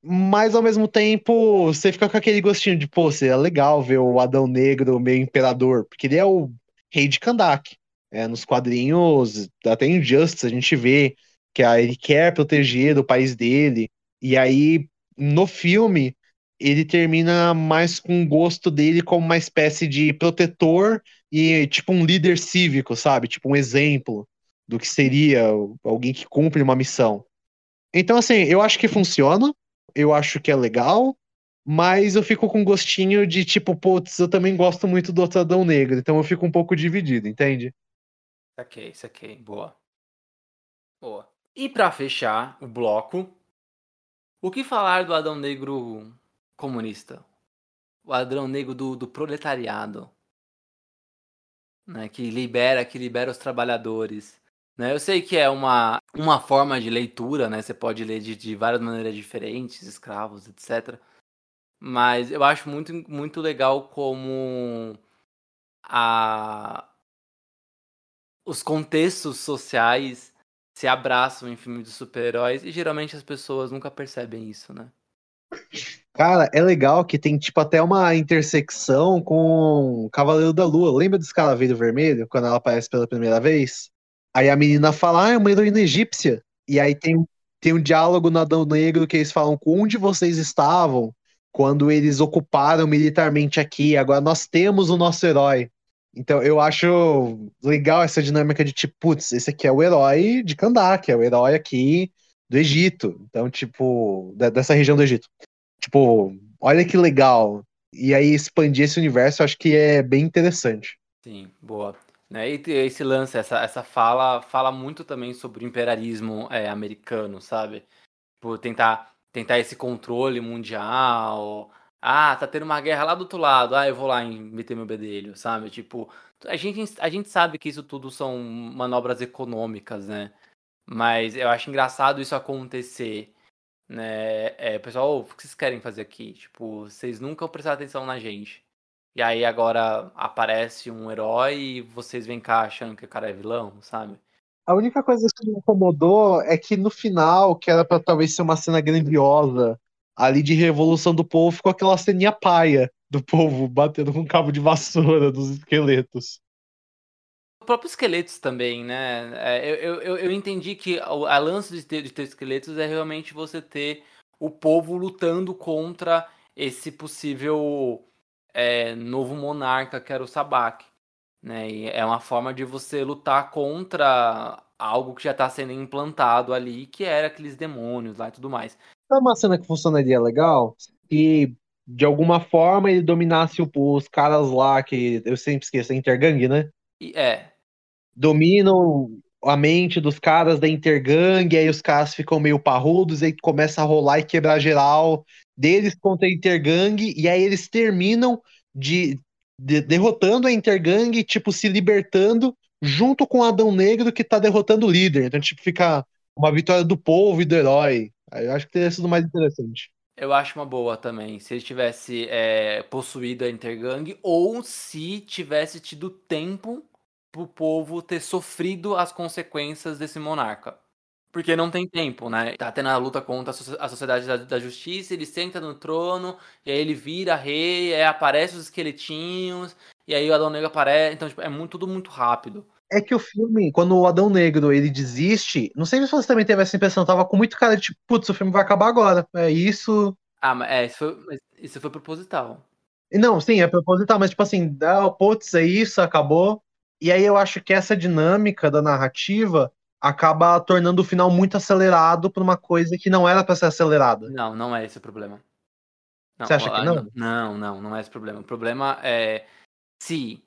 mas ao mesmo tempo você fica com aquele gostinho de, pô, seria legal ver o Adão Negro meio imperador, porque ele é o rei de Kandak. É, nos quadrinhos, até em Justice, a gente vê que ele quer proteger do país dele. E aí, no filme, ele termina mais com o gosto dele como uma espécie de protetor e tipo um líder cívico, sabe? Tipo um exemplo do que seria alguém que cumpre uma missão. Então, assim, eu acho que funciona, eu acho que é legal, mas eu fico com gostinho de tipo, putz, eu também gosto muito do Otadão Negro, então eu fico um pouco dividido, entende? Saquei, saquei, boa. Boa. E para fechar o bloco, o que falar do Adão Negro comunista? O Adão Negro do, do proletariado, né? Que libera, que libera os trabalhadores. Né? Eu sei que é uma, uma forma de leitura, né? Você pode ler de, de várias maneiras diferentes, escravos, etc. Mas eu acho muito, muito legal como a, os contextos sociais se abraçam em filmes de super-heróis e geralmente as pessoas nunca percebem isso, né? Cara, é legal que tem tipo até uma intersecção com Cavaleiro da Lua. Lembra do Escalaveiro Vermelho, quando ela aparece pela primeira vez? Aí a menina fala, ah, é uma heroína egípcia. E aí tem, tem um diálogo no Adão Negro que eles falam com onde vocês estavam quando eles ocuparam militarmente aqui. Agora nós temos o nosso herói. Então eu acho legal essa dinâmica de tipo, putz, esse aqui é o herói de Kandak, é o herói aqui do Egito. Então, tipo, dessa região do Egito. Tipo, olha que legal. E aí expandir esse universo eu acho que é bem interessante. Sim, boa. Né? E esse lance, essa, essa fala, fala muito também sobre o imperialismo é, americano, sabe? Por tentar, tentar esse controle mundial, ah, tá tendo uma guerra lá do outro lado. Ah, eu vou lá meter meu bedelho, sabe? Tipo, a gente, a gente sabe que isso tudo são manobras econômicas, né? Mas eu acho engraçado isso acontecer, né? É, pessoal, o que vocês querem fazer aqui? Tipo, vocês nunca prestaram atenção na gente. E aí agora aparece um herói e vocês vêm cá achando que o cara é vilão, sabe? A única coisa que me incomodou é que no final, que era pra talvez ser uma cena grandiosa, ali de revolução do povo ficou aquela ceninha paia do povo batendo com cabo de vassoura dos esqueletos. Os próprios esqueletos também, né? É, eu, eu, eu entendi que a lance de ter, de ter esqueletos é realmente você ter o povo lutando contra esse possível é, novo monarca que era o Sabak. Né? E é uma forma de você lutar contra algo que já está sendo implantado ali, que era aqueles demônios lá e tudo mais. Sabe uma cena que funcionaria legal? E de alguma forma ele dominasse os caras lá que eu sempre esqueço, é Intergang, né? E, é. Dominam a mente dos caras da Intergang, aí os caras ficam meio parrudos, aí começa a rolar e quebrar geral deles contra a Intergang, e aí eles terminam de, de derrotando a Intergang, tipo, se libertando junto com o Adão Negro que tá derrotando o líder. Então, tipo, fica uma vitória do povo e do herói. Eu acho que teria sido mais interessante. Eu acho uma boa também. Se ele tivesse é, possuído a Intergang ou se tivesse tido tempo pro povo ter sofrido as consequências desse monarca. Porque não tem tempo, né? Tá tendo a luta contra a Sociedade da, da Justiça, ele senta no trono, e aí ele vira rei, aí aparece os esqueletinhos, e aí o Adão Negro aparece. Então, tipo, é muito, tudo muito rápido. É que o filme, quando o Adão Negro ele desiste, não sei se você também teve essa impressão, tava com muito cara de tipo, putz, o filme vai acabar agora. É isso. Ah, mas é, isso foi, isso foi proposital. Não, sim, é proposital, mas tipo assim, ah, putz, é isso, acabou. E aí eu acho que essa dinâmica da narrativa acaba tornando o final muito acelerado para uma coisa que não era para ser acelerada. Não, não é esse o problema. Não, Você acha que não? Não, não, não é esse o problema. O problema é se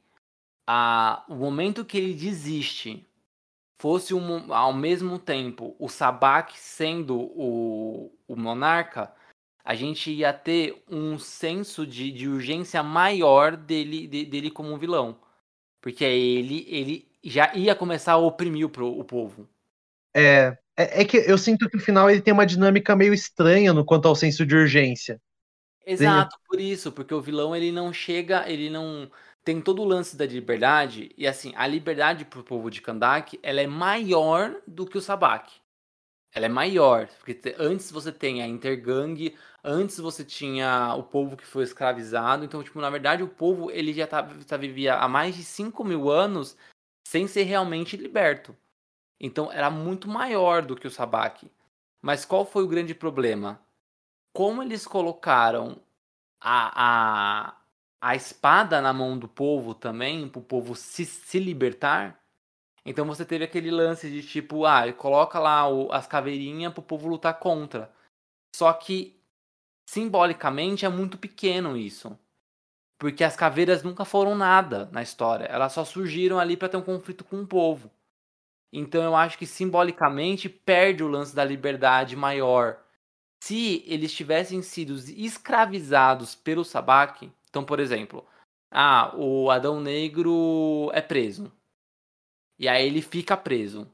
a, o momento que ele desiste fosse um, ao mesmo tempo o Sabak sendo o, o monarca, a gente ia ter um senso de, de urgência maior dele, de, dele como um vilão. Porque ele, ele já ia começar a oprimir o, o povo. É, é, é, que eu sinto que o final ele tem uma dinâmica meio estranha no quanto ao senso de urgência. Exato, por isso, porque o vilão ele não chega, ele não tem todo o lance da liberdade e assim, a liberdade pro povo de Kandak, ela é maior do que o Sabak. Ela é maior, porque antes você tem a intergang, antes você tinha o povo que foi escravizado, então, tipo, na verdade, o povo, ele já tá, tá vivia há mais de 5 mil anos sem ser realmente liberto. Então, era muito maior do que o Sabak. Mas qual foi o grande problema? Como eles colocaram a, a, a espada na mão do povo também, para o povo se, se libertar, então você teve aquele lance de tipo, ah, coloca lá o, as caveirinhas pro povo lutar contra. Só que simbolicamente é muito pequeno isso. Porque as caveiras nunca foram nada na história. Elas só surgiram ali para ter um conflito com o povo. Então eu acho que simbolicamente perde o lance da liberdade maior. Se eles tivessem sido escravizados pelo Sabak, então, por exemplo, ah, o Adão Negro é preso. E aí ele fica preso.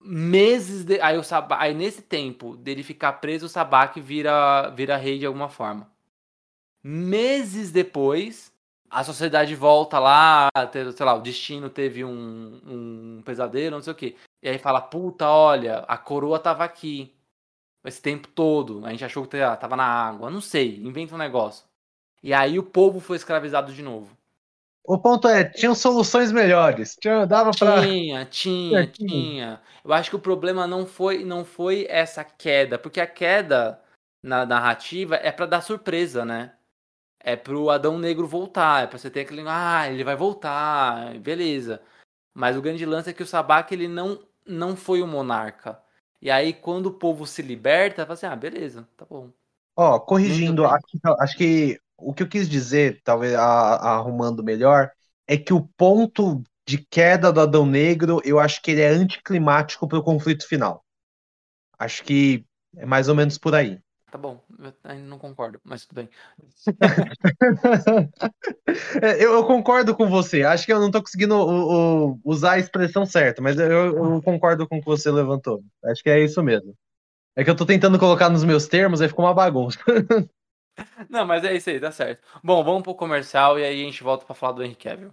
Meses de... aí, o Sabak... aí nesse tempo dele ficar preso, o Sabak vira, vira rei de alguma forma. Meses depois, a sociedade volta lá, sei lá, o destino teve um, um pesadelo, não sei o que. E aí fala, puta, olha, a coroa tava aqui. Esse tempo todo. A gente achou que tava na água. Não sei, inventa um negócio. E aí o povo foi escravizado de novo. O ponto é, tinham soluções melhores. Tinha, dava pra... Tinha, tinha, tinha. Eu acho que o problema não foi, não foi essa queda, porque a queda na narrativa é para dar surpresa, né? É pro Adão Negro voltar, é pra você ter aquele, ah, ele vai voltar, beleza. Mas o grande lance é que o Sabak ele não não foi o monarca. E aí quando o povo se liberta, fala assim, ah, beleza, tá bom. Ó, corrigindo, aqui, acho que o que eu quis dizer, talvez arrumando melhor, é que o ponto de queda do Adão Negro, eu acho que ele é anticlimático para o conflito final. Acho que é mais ou menos por aí. Tá bom, eu ainda não concordo, mas tudo bem. É, eu, eu, concordo com você. Acho que eu não estou conseguindo o, o, usar a expressão certa, mas eu, eu, concordo com o que você levantou. Acho que é isso mesmo. É que eu estou tentando colocar nos meus termos, aí ficou uma bagunça. Não, mas é isso aí, tá certo. Bom, vamos pro comercial e aí a gente volta para falar do Henry Cavill.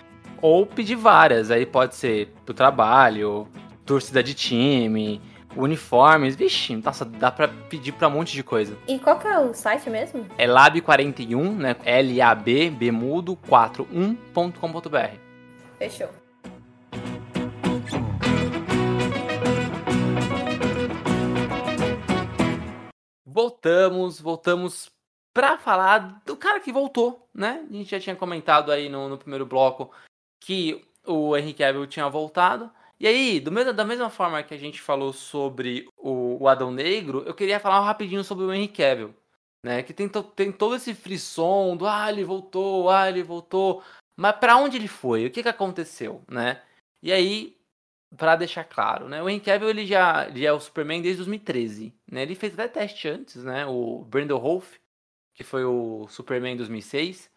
Ou pedir várias. Aí pode ser pro trabalho, torcida de time, uniformes. Vixe, nossa, dá pra pedir pra um monte de coisa. E qual que é o site mesmo? É lab41, né? L-A-B, B mudo, 41.com.br. Fechou. voltamos, voltamos para falar do cara que voltou, né? A gente já tinha comentado aí no, no primeiro bloco que o Henry Cavill tinha voltado. E aí, mesmo, da mesma forma que a gente falou sobre o, o Adão Negro, eu queria falar rapidinho sobre o Henry Cavill, né? Que tem, to, tem todo esse frisson do ah, ele voltou, ah, ele voltou. Mas para onde ele foi? O que, que aconteceu, né? E aí, para deixar claro, né? O Henry Cavill ele já, ele é o Superman desde 2013, né? Ele fez até teste antes, né? O Brandon Rolfe, que foi o Superman em 2006.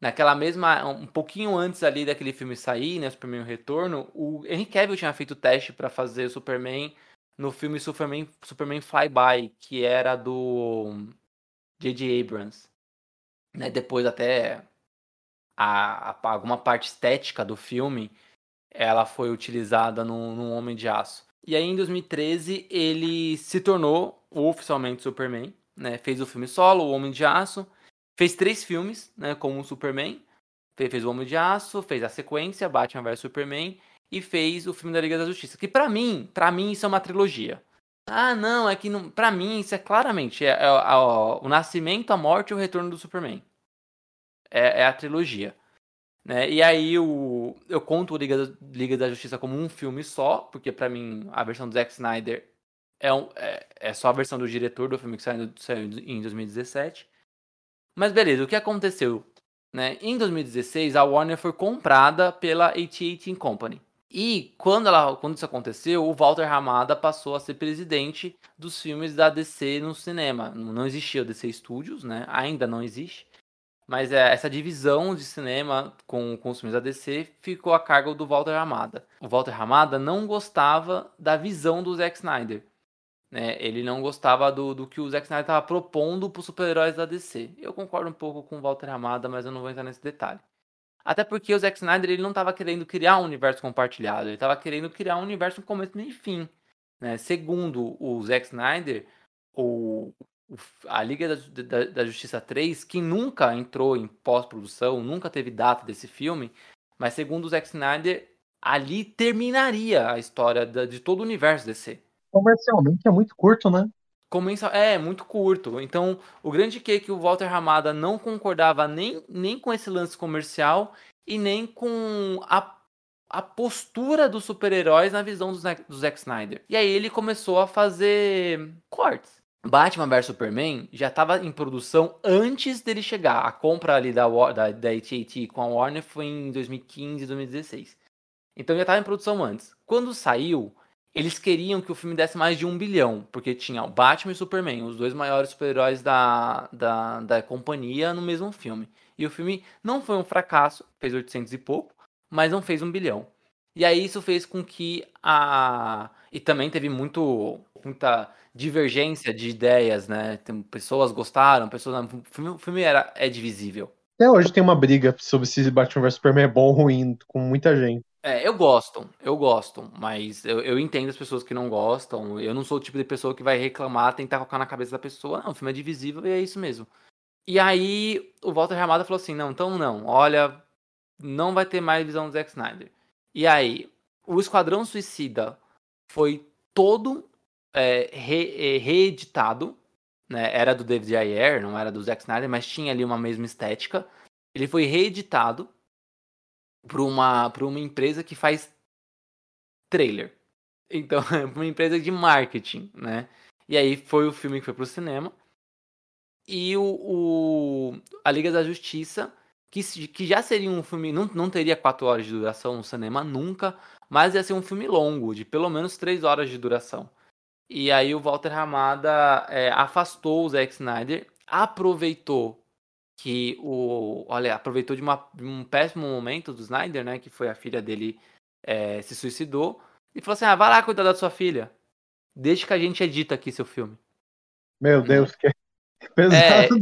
Naquela mesma, um pouquinho antes ali daquele filme sair, né, Superman o Retorno, o Henry Cavill tinha feito teste para fazer o Superman no filme Superman, Superman Flyby, que era do J.J. Abrams. Né, depois até a, a, alguma parte estética do filme ela foi utilizada no, no Homem de Aço. E aí, em 2013, ele se tornou oficialmente Superman, né? Fez o filme solo, O Homem de Aço, fez três filmes, né, como Superman. Fez o Homem de Aço, fez a sequência, Batman vs Superman, e fez o filme da Liga da Justiça. Que para mim, para mim isso é uma trilogia. Ah, não, é que não, para mim isso é claramente é, é, é, o nascimento, a morte e o retorno do Superman. É, é a trilogia. Né? E aí o, eu conto o Liga, Liga da Justiça como um filme só, porque para mim a versão do Zack Snyder é, um, é, é, só a versão do diretor do filme que saiu, saiu em 2017. Mas beleza, o que aconteceu? Né? Em 2016, a Warner foi comprada pela AT&T Company. E quando, ela, quando isso aconteceu, o Walter Hamada passou a ser presidente dos filmes da DC no cinema. Não existia o DC Studios, né? ainda não existe. Mas é, essa divisão de cinema com, com os filmes da DC ficou a cargo do Walter Hamada. O Walter Hamada não gostava da visão do Zack Snyder. Né? Ele não gostava do, do que o Zack Snyder estava propondo para os super-heróis da DC. Eu concordo um pouco com o Walter Hamada, mas eu não vou entrar nesse detalhe. Até porque o Zack Snyder ele não estava querendo criar um universo compartilhado, ele estava querendo criar um universo com começo e fim. Né? Segundo o Zack Snyder, o, a Liga da, da, da, Justiça 3, que nunca entrou em pós-produção, nunca teve data desse filme, mas segundo o Zack Snyder, ali terminaria a história da, de todo o universo DC. Comercialmente é muito curto, né? Começa, é, muito curto. Então, o grande que que o Walter Ramada não concordava nem, nem com esse lance comercial e nem com a, a postura dos super-heróis na visão do, do Zack Snyder. E aí ele começou a fazer cortes Batman vs Superman já estava em produção antes dele chegar. A compra ali da, da, da AT&T com a Warner foi em 2015, 2016. Então já estava em produção antes. Quando saiu, eles queriam que o filme desse mais de um bilhão, porque tinha o Batman e Superman, os dois maiores super-heróis da, da, da companhia no mesmo filme. E o filme não foi um fracasso, fez 800 e pouco, mas não fez um bilhão. E aí isso fez com que a... E também teve muito, muita divergência de ideias, né? Tem, pessoas gostaram, pessoas. O filme, o filme era, é divisível. Até hoje tem uma briga sobre se Batman vs Superman é bom ou ruim com muita gente. É, eu gosto, eu gosto, mas eu, eu entendo as pessoas que não gostam. Eu não sou o tipo de pessoa que vai reclamar, tentar colocar na cabeça da pessoa. Não, o filme é divisível e é isso mesmo. E aí o Walter Ramada falou assim: não, então não, olha, não vai ter mais visão do Zack Snyder. E aí, o Esquadrão Suicida foi todo é, re, é, reeditado, né? Era do David Ayer, não era do Zack Snyder, mas tinha ali uma mesma estética. Ele foi reeditado por uma, uma empresa que faz trailer. Então, uma empresa de marketing, né? E aí foi o filme que foi pro cinema. E o, o a Liga da Justiça, que, que já seria um filme, não, não teria quatro horas de duração no cinema nunca, mas ia ser um filme longo, de pelo menos três horas de duração. E aí o Walter Ramada é, afastou o Zack Snyder, aproveitou que o. Olha, aproveitou de, uma, de, um péssimo momento do Snyder, né? Que foi a filha dele é, se suicidou. E falou assim: ah, vai lá cuidar da sua filha. Deixa que a gente edita aqui seu filme. Meu né? Deus, que pesado.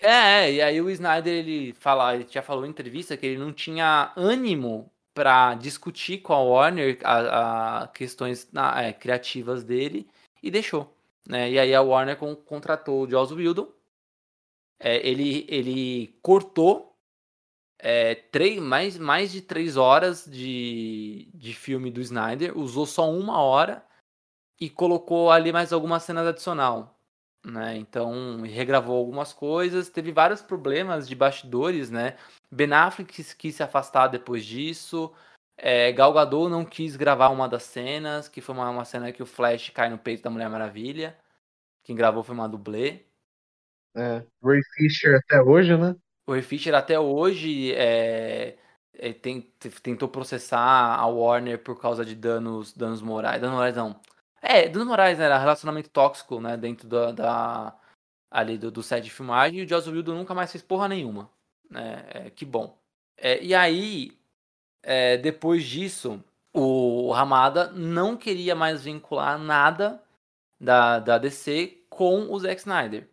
É, é, e aí o Snyder ele fala, ele já falou em entrevista que ele não tinha ânimo para discutir com a Warner a, a questões na, é, criativas dele e deixou. Né? E aí a Warner con contratou o Joss Whedon. É, ele, ele cortou é, três, mais, mais de três horas de, de filme do Snyder, usou só uma hora e colocou ali mais algumas cenas adicional. Né? Então, regravou algumas coisas, teve vários problemas de bastidores, né? Ben Affleck quis, quis se afastar depois disso, é, Gal Gadot não quis gravar uma das cenas, que foi uma, uma cena que o Flash cai no peito da Mulher Maravilha. Quem gravou foi uma dublê. É, Ray Fisher até hoje, né? O Ray Fisher até hoje é, é, tem, tentou processar a Warner por causa de danos, danos morais. Danos morais não. É, danos morais, né? Era relacionamento tóxico, né? Dentro da, da ali do, do set de filmagem. E o Joss Whedon nunca mais fez porra nenhuma. Né? É, que bom. É, e aí, é, depois disso, o Ramada não queria mais vincular nada da, da DC com o Zack Snyder.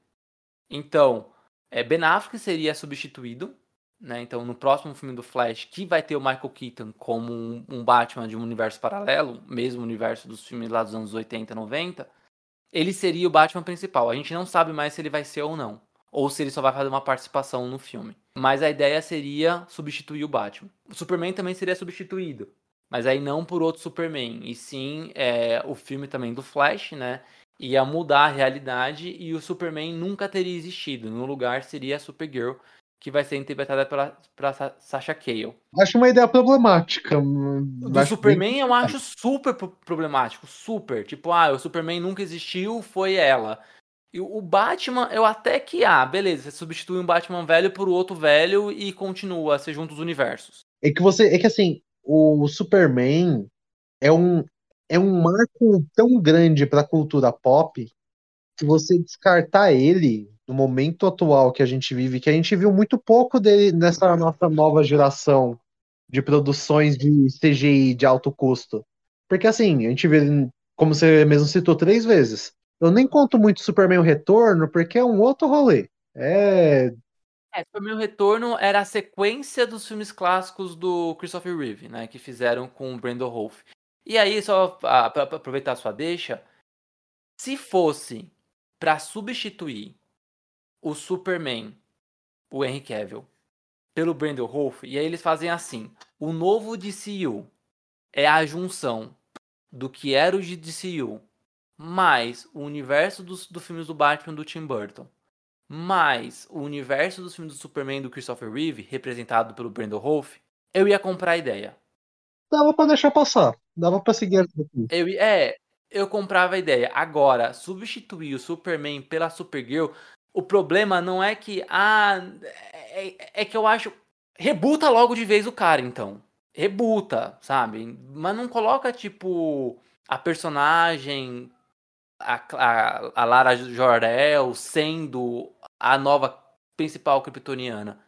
Então, é, Ben Affleck seria substituído. Né? Então, no próximo filme do Flash, que vai ter o Michael Keaton como um, um Batman de um universo paralelo, mesmo universo dos filmes lá dos anos 80 90, ele seria o Batman principal. A gente não sabe mais se ele vai ser ou não ou se ele só vai fazer uma participação no filme. Mas a ideia seria substituir o Batman. O Superman também seria substituído, mas aí não por outro Superman, e sim é, o filme também do Flash, né? Ia mudar a realidade e o Superman nunca teria existido. No lugar seria a Supergirl, que vai ser interpretada pela, pela Sasha Cale. Acho uma ideia problemática. Do acho Superman bem... eu acho super problemático, super. Tipo, ah, o Superman nunca existiu, foi ela. E o Batman, eu até que, ah, beleza, você substitui um Batman velho por outro velho e continua a ser junto os universos. É que você, é que assim, o Superman é um, é um marco tão grande para a cultura pop que você descartar ele no momento atual que a gente vive, que a gente viu muito pouco dele nessa nossa nova geração de produções de CGI de alto custo. Porque assim, a gente vê, como você mesmo citou três vezes, eu nem conto muito Superman o Retorno, porque é um outro rolê. É. É, Superman o Retorno era a sequência dos filmes clássicos do Christopher Reeve, né? Que fizeram com o Brandon Rolfe. E aí, só para aproveitar a sua deixa, se fosse para substituir o Superman, o Henry Cavill, pelo Brandon Rolfe, e aí eles fazem assim: o novo DCU é a junção do que era o DCU mais o universo dos, do filmes do Batman do Tim Burton, mais o universo dos filmes do Superman do Christopher Reeve, representado pelo Brandon Rolfe, eu ia comprar a ideia. Dava pra deixar passar. Dava pra seguir. Eu, é, eu comprava a ideia. Agora, substituir o Superman pela Supergirl, o problema não é que. Ah, é, é que eu acho. Rebuta logo de vez o cara, então. Rebuta, sabe? Mas não coloca, tipo, a personagem a, a, a Lara Jor-El sendo a nova principal kryptoniana.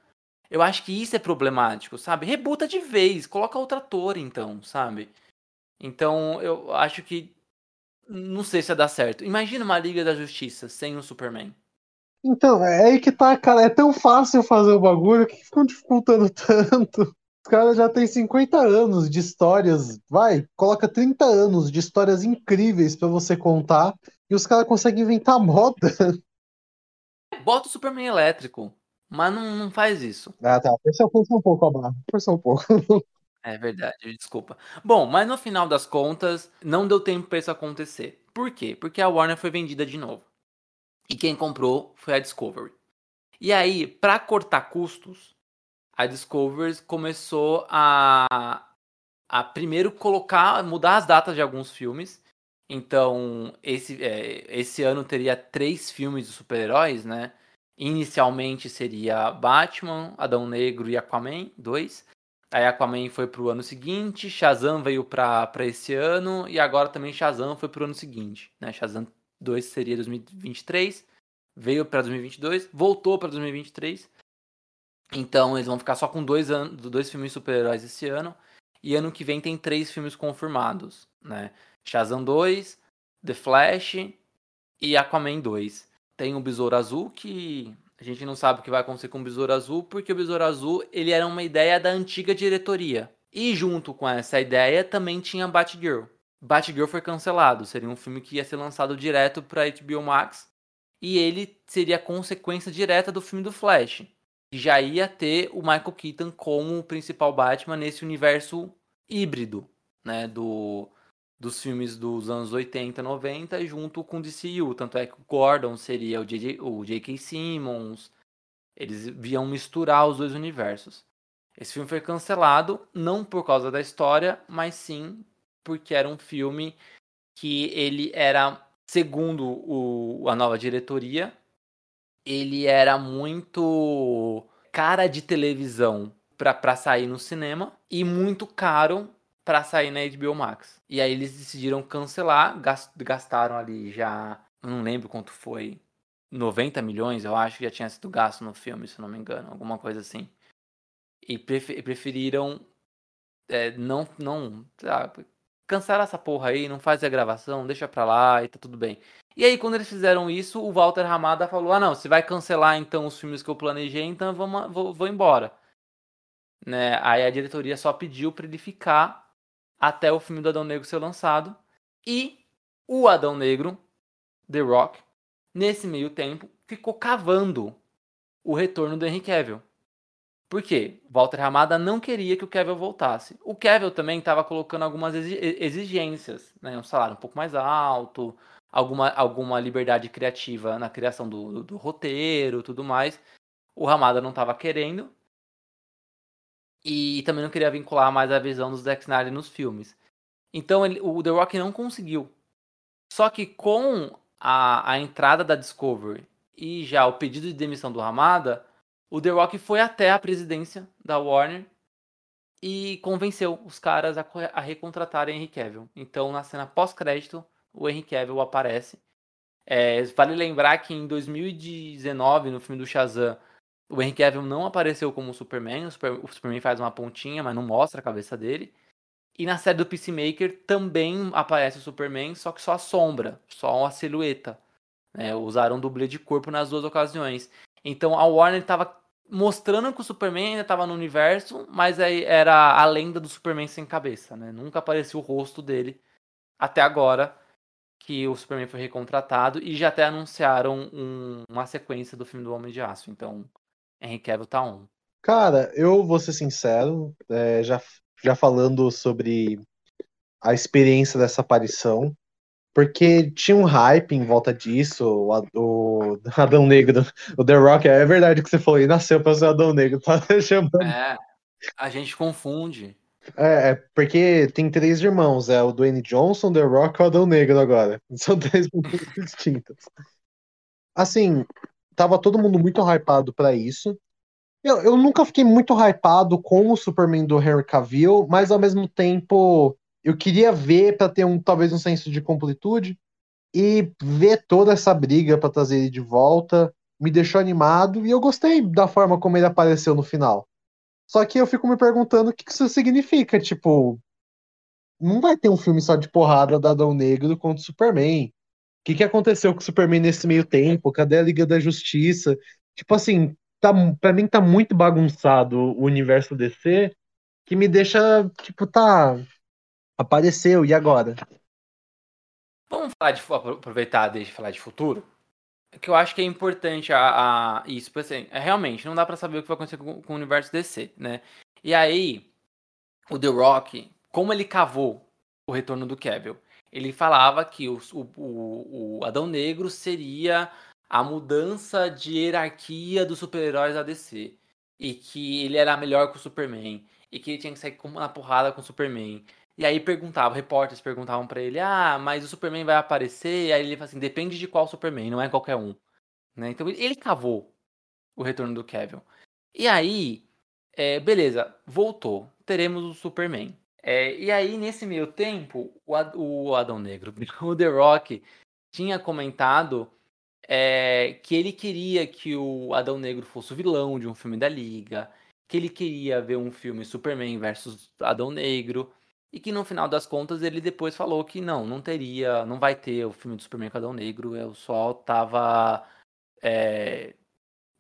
Eu acho que isso é problemático, sabe? Rebuta de vez, coloca outra ator, então, sabe? Então, eu acho que. Não sei se vai dar certo. Imagina uma Liga da Justiça sem o Superman. Então, é aí que tá, cara. É tão fácil fazer o bagulho que ficam dificultando tanto. Os caras já têm 50 anos de histórias, vai, coloca 30 anos de histórias incríveis para você contar e os caras conseguem inventar moda. Bota o Superman elétrico, mas não, não faz isso. Ah, tá. Força, um pouco a barra. Força um pouco. É verdade, desculpa. Bom, mas no final das contas, não deu tempo para isso acontecer. Por quê? Porque a Warner foi vendida de novo. E quem comprou foi a Discovery. E aí, para cortar custos, a Discovery começou a, a primeiro colocar, mudar as datas de alguns filmes. Então, esse, é, esse ano teria três filmes de super-heróis, né? Inicialmente seria Batman, Adão Negro e Aquaman 2. Aí Aquaman foi pro ano seguinte, Shazam veio pra, pra esse ano, e agora também Shazam foi pro ano seguinte. Né? Shazam 2 seria 2023, veio pra 2022, voltou pra 2023. Então eles vão ficar só com dois, anos, dois filmes super-heróis esse ano. E ano que vem tem três filmes confirmados, né? Shazam 2, The Flash e Aquaman 2. Tem o Besouro Azul, que a gente não sabe o que vai acontecer com o Besouro Azul, porque o Besouro Azul ele era uma ideia da antiga diretoria. E junto com essa ideia também tinha Batgirl. Batgirl foi cancelado, seria um filme que ia ser lançado direto para HBO Max, e ele seria a consequência direta do filme do Flash. Já ia ter o Michael Keaton como o principal Batman nesse universo híbrido, né, do dos filmes dos anos 80, 90, junto com o DCU. Tanto é que o Gordon seria o J.K. Simmons. Eles viam misturar os dois universos. Esse filme foi cancelado, não por causa da história, mas sim porque era um filme que ele era, segundo o, a nova diretoria, ele era muito cara de televisão para sair no cinema e muito caro para sair na HBO Max. E aí eles decidiram cancelar, gastaram ali já, não lembro quanto foi, 90 milhões, eu acho que já tinha sido gasto no filme, se não me engano, alguma coisa assim. E preferiram é, não, não, sabe, cancelar essa porra aí, não faz a gravação, deixa pra lá e tá tudo bem. E aí, quando eles fizeram isso, o Walter Ramada falou: Ah, não, você vai cancelar então os filmes que eu planejei, então eu vou, vou, vou embora. Né? Aí a diretoria só pediu para ele ficar até o filme do Adão Negro ser lançado. E o Adão Negro, The Rock, nesse meio tempo, ficou cavando o retorno do Henry Cavill. Por quê? Walter Ramada não queria que o Cavill voltasse. O Cavill também estava colocando algumas exigências, né? um salário um pouco mais alto, alguma, alguma liberdade criativa na criação do, do, do roteiro, tudo mais. O Ramada não estava querendo, e também não queria vincular mais a visão do Zack Snyder nos filmes. Então ele, o The Rock não conseguiu. Só que com a, a entrada da Discovery e já o pedido de demissão do Ramada, o The Rock foi até a presidência da Warner e convenceu os caras a, a recontratarem Henry Cavill. Então, na cena pós-crédito, o Henry Cavill aparece. É, vale lembrar que em 2019, no filme do Shazam, o Henry Cavill não apareceu como Superman, o, Super, o Superman faz uma pontinha, mas não mostra a cabeça dele. E na série do Peacemaker também aparece o Superman, só que só a sombra, só a silhueta. Né? Usaram dublê de corpo nas duas ocasiões. Então a Warner estava mostrando que o Superman ainda estava no universo, mas aí era a lenda do Superman sem cabeça. Né? Nunca apareceu o rosto dele até agora que o Superman foi recontratado e já até anunciaram um, uma sequência do filme do Homem de Aço. Então Henry Cavill tá on. Cara, eu vou ser sincero, é, já, já falando sobre a experiência dessa aparição, porque tinha um hype em volta disso, o, o Adão Negro, o The Rock, é verdade que você falou, e nasceu pra ser Adão Negro, tá chamando. É, a gente confunde. É, é, porque tem três irmãos, é o Dwayne Johnson, The Rock e o Adão Negro agora. São três pessoas distintas. Assim, tava todo mundo muito hypado para isso. Eu, eu nunca fiquei muito hypado com o Superman do Henry Cavill, mas ao mesmo tempo eu queria ver para ter um talvez um senso de completude e ver toda essa briga para trazer ele de volta me deixou animado e eu gostei da forma como ele apareceu no final. Só que eu fico me perguntando o que isso significa, tipo, não vai ter um filme só de porrada da Adão Negro contra o Superman que, que aconteceu com o Superman nesse meio tempo? Cadê a Liga da Justiça? Tipo assim, tá, pra mim tá muito bagunçado o universo DC, que me deixa, tipo, tá. Apareceu, e agora? Vamos falar de aproveitar desde falar de futuro? Que eu acho que é importante a, a isso, porque assim, é, realmente não dá para saber o que vai acontecer com, com o universo DC, né? E aí, o The Rock, como ele cavou o retorno do Cavill? Ele falava que o, o, o Adão Negro seria a mudança de hierarquia dos super-heróis da DC. E que ele era melhor que o Superman. E que ele tinha que sair na porrada com o Superman. E aí perguntava, repórteres perguntavam para ele: Ah, mas o Superman vai aparecer? E aí ele fala assim: depende de qual Superman, não é qualquer um. Né? Então ele cavou o retorno do Kevin. E aí, é, beleza, voltou. Teremos o Superman. É, e aí, nesse meio tempo, o, Ad, o Adão Negro, o The Rock, tinha comentado é, que ele queria que o Adão Negro fosse o vilão de um filme da Liga, que ele queria ver um filme Superman versus Adão Negro, e que no final das contas ele depois falou que não, não teria, não vai ter o filme do Superman com Adão Negro, eu só tava. É,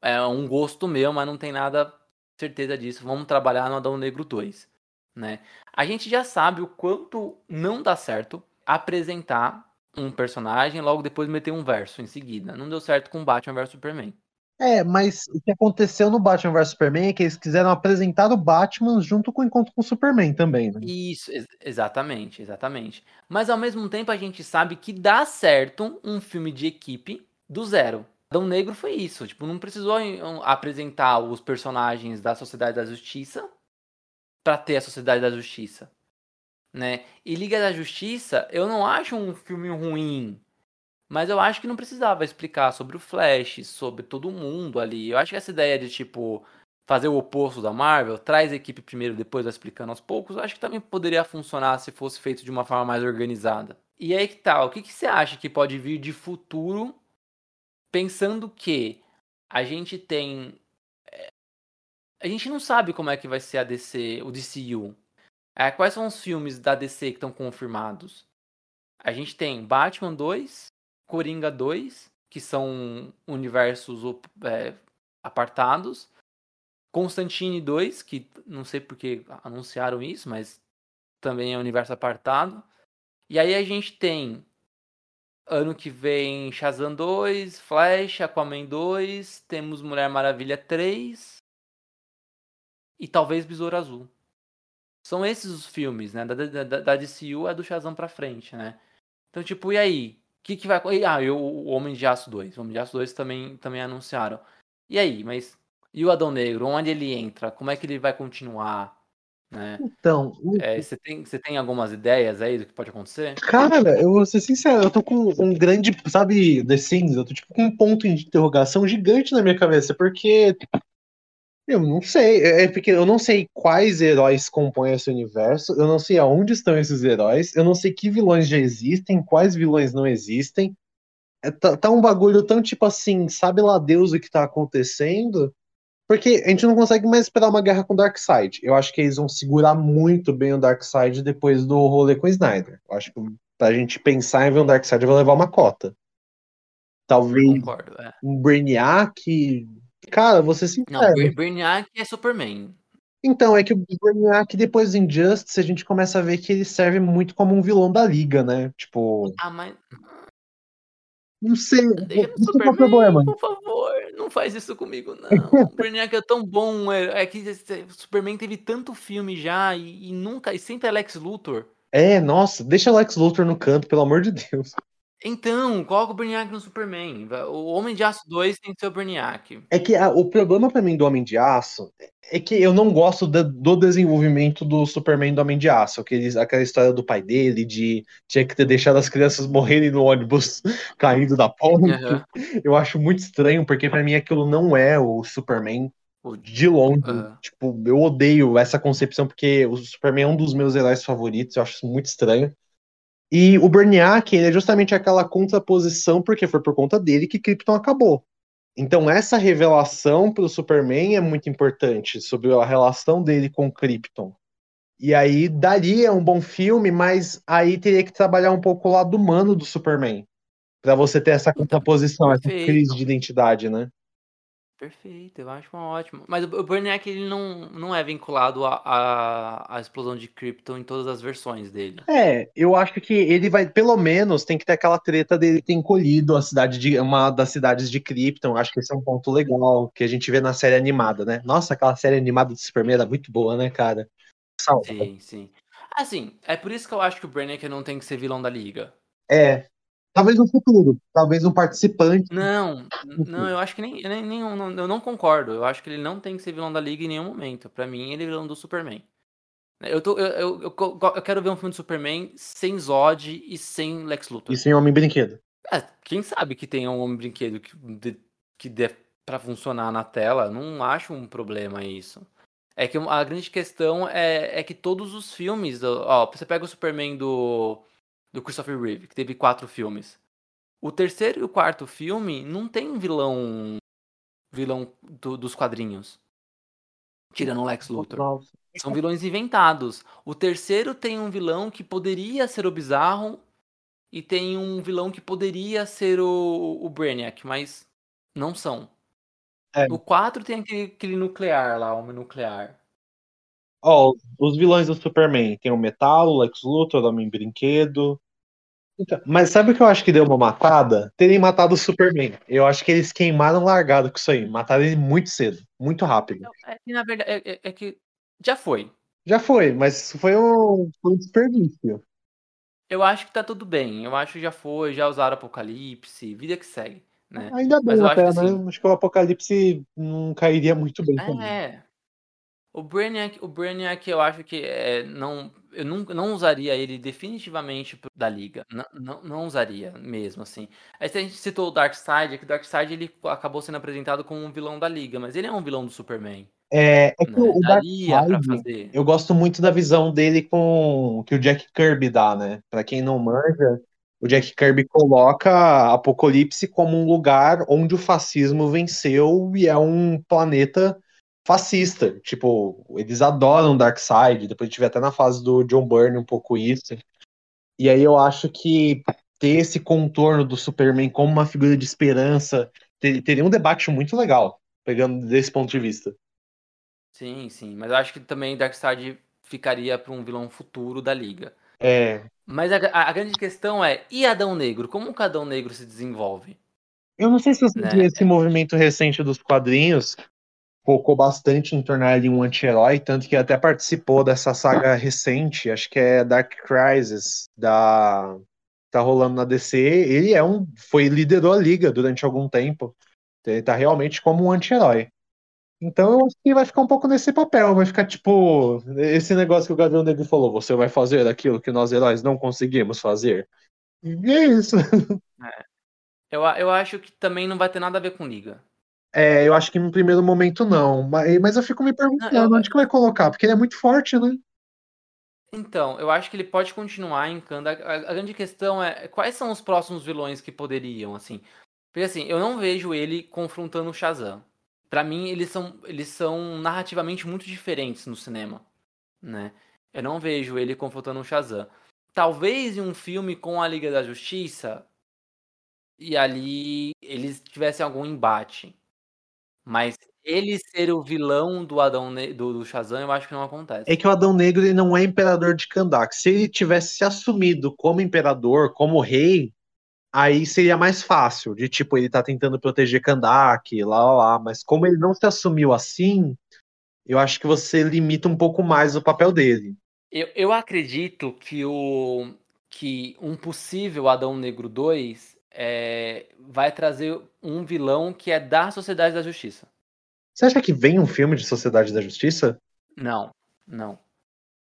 é um gosto meu, mas não tem nada certeza disso. Vamos trabalhar no Adão Negro 2. Né? A gente já sabe o quanto não dá certo apresentar um personagem logo depois meter um verso em seguida. Não deu certo com Batman vs Superman. É, mas o que aconteceu no Batman vs Superman é que eles quiseram apresentar o Batman junto com o encontro com o Superman também, né? Isso, ex exatamente, exatamente. Mas ao mesmo tempo a gente sabe que dá certo um filme de equipe do zero. Adão Negro foi isso, tipo, não precisou apresentar os personagens da Sociedade da Justiça para ter a Sociedade da Justiça né? E Liga da Justiça, eu não acho um filme ruim, mas eu acho que não precisava explicar sobre o Flash, sobre todo mundo ali. Eu acho que essa ideia de tipo fazer o oposto da Marvel, traz a equipe primeiro, depois vai explicando aos poucos, eu acho que também poderia funcionar se fosse feito de uma forma mais organizada. E aí que tal? Tá, o que, que você acha que pode vir de futuro, pensando que a gente tem a gente não sabe como é que vai ser a DC, o DCU. É, quais são os filmes da DC que estão confirmados? A gente tem Batman 2, Coringa 2, que são universos é, apartados. Constantine 2, que não sei porque anunciaram isso, mas também é universo apartado. E aí a gente tem ano que vem Shazam 2, Flash, Aquaman 2, temos Mulher Maravilha 3 e talvez Besouro Azul. São esses os filmes, né? Da, da, da DCU é do Shazam pra frente, né? Então, tipo, e aí? O que, que vai. Ah, e o Homem de Aço 2. O Homem de Aço 2 também, também anunciaram. E aí, mas. E o Adão Negro? Onde ele entra? Como é que ele vai continuar? Né? Então. É, você, tem, você tem algumas ideias aí do que pode acontecer? Cara, eu vou ser sincero, eu tô com um grande. Sabe, The Sims? Eu tô tipo com um ponto de interrogação gigante na minha cabeça, porque eu não sei, é, é porque eu não sei quais heróis compõem esse universo, eu não sei aonde estão esses heróis, eu não sei que vilões já existem, quais vilões não existem. É, tá, tá, um bagulho tão tipo assim, sabe lá Deus o que tá acontecendo? Porque a gente não consegue mais esperar uma guerra com o Darkseid. Eu acho que eles vão segurar muito bem o Darkseid depois do rolê com o Snyder. Eu acho que pra gente pensar em ver um Darkseid vai levar uma cota. Talvez Concordo, é. um Brainiac Cara, você se Não, Bra- Brainiac é Superman. Então, é que o Brainiac, depois do Injustice, a gente começa a ver que ele serve muito como um vilão da liga, né? Tipo. Ah, mas. Não sei. Deixa Isso é o Superman, problema. por favor, não faz isso comigo, não. O Brainiac é tão bom. É, é que o Superman teve tanto filme já e, e nunca. E sempre é Lex Luthor. É, nossa, deixa o Lex Luthor no canto, pelo amor de Deus. Então, coloca o Brainiac no Superman. O Homem de Aço 2 tem que ser o Brainiac. É que o problema pra mim do Homem de Aço é que eu não gosto de, do desenvolvimento do Superman do Homem de Aço. Aqueles, aquela história do pai dele, de tinha que ter deixado as crianças morrerem no ônibus caindo da ponte. Uhum. Eu acho muito estranho, porque para mim aquilo não é o Superman de longe. Uhum. Tipo, eu odeio essa concepção, porque o Superman é um dos meus heróis favoritos, eu acho isso muito estranho. E o ele é justamente aquela contraposição, porque foi por conta dele que Krypton acabou. Então essa revelação para o Superman é muito importante sobre a relação dele com Krypton. E aí daria um bom filme, mas aí teria que trabalhar um pouco o lado humano do Superman, para você ter essa contraposição, essa crise de identidade, né? Perfeito, eu acho uma ótima. Mas o Brainiac ele não, não é vinculado à a, explosão de Krypton em todas as versões dele. É, eu acho que ele vai, pelo menos, tem que ter aquela treta dele ter encolhido a cidade de uma das cidades de Krypton. Acho que esse é um ponto legal que a gente vê na série animada, né? Nossa, aquela série animada do Superman era muito boa, né, cara? Salve. Sim, sim. Assim, é por isso que eu acho que o Brainiac não tem que ser vilão da liga. É, Talvez no futuro, talvez um participante. Não, não, eu acho que nem, nem, nem eu, não, eu não concordo. Eu acho que ele não tem que ser vilão da Liga em nenhum momento. Pra mim, ele é vilão do Superman. Eu, tô, eu, eu, eu, quero ver um filme do Superman sem Zod e sem Lex Luthor. E sem Homem-Brinquedo. É, quem sabe que tenha um Homem-Brinquedo que, de, que dê pra funcionar na tela, não acho um problema isso. É que a grande questão é, é que todos os filmes, ó, você pega o Superman do, do Christopher Reeve, que teve quatro filmes. O terceiro e o quarto filme não tem vilão vilão do, dos quadrinhos. Tirando o Lex Luthor. Nossa. São vilões inventados. O terceiro tem um vilão que poderia ser o Bizarro e tem um vilão que poderia ser o, o Brainiac, mas não são. É. O 4 tem aquele, aquele nuclear lá, homem nuclear. Ó, os vilões do Superman. Tem o Metal, o Lex Luthor, o Homem-Brinquedo. Então, mas sabe o que eu acho que deu uma matada? Terem matado o Superman. Eu acho que eles queimaram largado com isso aí. Mataram ele muito cedo, muito rápido. É que, na verdade, é, é- é que já foi. Já foi, mas foi um, foi um desperdício. Eu acho que tá tudo bem. Eu acho que já foi, já usaram Apocalipse, vida que segue, né? Ainda Mas bem eu até, acho que né? assim- Acho que o Apocalipse não cairia muito bem também. O Brainiac, o Brainiac eu acho que é, não, eu não, não usaria ele definitivamente da liga. Não, não, não usaria mesmo, assim. Aí se a gente citou o Darkseid, é que o Darkseid ele acabou sendo apresentado como um vilão da liga, mas ele é um vilão do Superman. É, é que Né? o Darkseid, eu gosto muito da visão dele com que o Jack Kirby dá, né? Pra quem não manja, o Jack Kirby coloca Apocalipse como um lugar onde o fascismo venceu e é um planeta fascista. Tipo, eles adoram Darkseid, depois tive até na fase do John Byrne um pouco isso. E aí eu acho que ter esse contorno do Superman como uma figura de esperança ter- teria um debate muito legal, pegando desse ponto de vista. Sim, sim. Mas eu acho que também Darkseid ficaria pra um vilão futuro da liga. É, Mas a, a- a grande questão é, e Adão Negro? Como que Adão Negro se desenvolve? Eu não sei se você Né? viu esse movimento recente dos quadrinhos, focou bastante em tornar ele um anti-herói, tanto que até participou dessa saga recente, acho que é Dark Crisis, da tá rolando na DC. Ele é um, foi liderou a liga durante algum tempo. Ele tá realmente como um anti-herói. Então eu acho que vai ficar um pouco nesse papel, vai ficar tipo esse negócio que o Gavião Negro falou, você vai fazer aquilo que nós heróis não conseguimos fazer. E é isso. Eu, a- eu acho que também não vai ter nada a ver com liga. É, eu acho que no primeiro momento não, mas, mas eu fico me perguntando Não, eu- onde que vai colocar, porque ele é muito forte, né? Então, eu acho que ele pode continuar em Kanda. A, a grande questão é quais são os próximos vilões que poderiam, assim. Porque assim, eu não vejo ele confrontando o Shazam. Pra mim, eles são, eles são narrativamente muito diferentes no cinema, né? Eu não vejo ele confrontando o Shazam. Talvez em um filme com a Liga da Justiça e ali eles tivessem algum embate. Mas ele ser o vilão do Adão Ne- do, do Shazam, eu acho que não acontece. É que o Adão Negro ele não é imperador de Kandak. Se ele tivesse se assumido como imperador, como rei, aí seria mais fácil, de tipo, ele tá tentando proteger Kandak, lá, lá, lá. Mas como ele não se assumiu assim, eu acho que você limita um pouco mais o papel dele. Eu, eu acredito que o que um possível Adão Negro 2 é, vai trazer um vilão que é da Sociedade da Justiça. Você acha que vem um filme de Sociedade da Justiça? Não, não,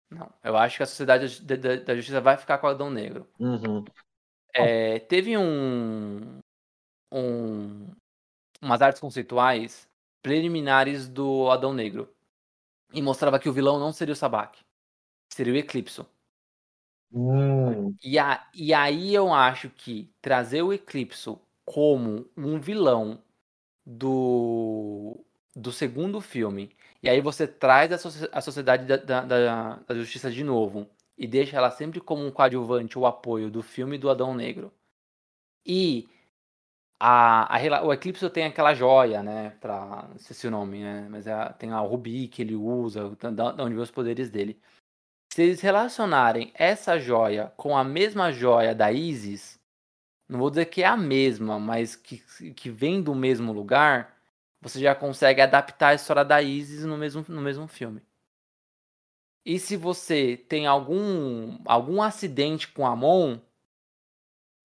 não. Eu acho que a Sociedade da, da- da Justiça vai ficar com o Adão Negro. Uhum. É, teve um, um umas artes conceituais preliminares do Adão Negro e mostrava que o vilão não seria o Sabak, seria o Eclipso. Hum, E, a, e aí eu acho que trazer o Eclipso como um vilão do, do segundo filme, e aí você traz a, socie- a Sociedade da, da, da- Justiça de novo, e deixa ela sempre como um coadjuvante ou apoio do filme do Adão Negro. E a, a o Eclipse tem aquela joia, né? Pra, não sei se é o nome, né? Mas é tem a Rubi que ele usa, da, onde vem os poderes dele. Se eles relacionarem essa joia com a mesma joia da Isis, não vou dizer que é a mesma, mas que, que vem do mesmo lugar, você já consegue adaptar a história da Isis no mesmo, no mesmo filme. E se você tem algum, algum acidente com Amon,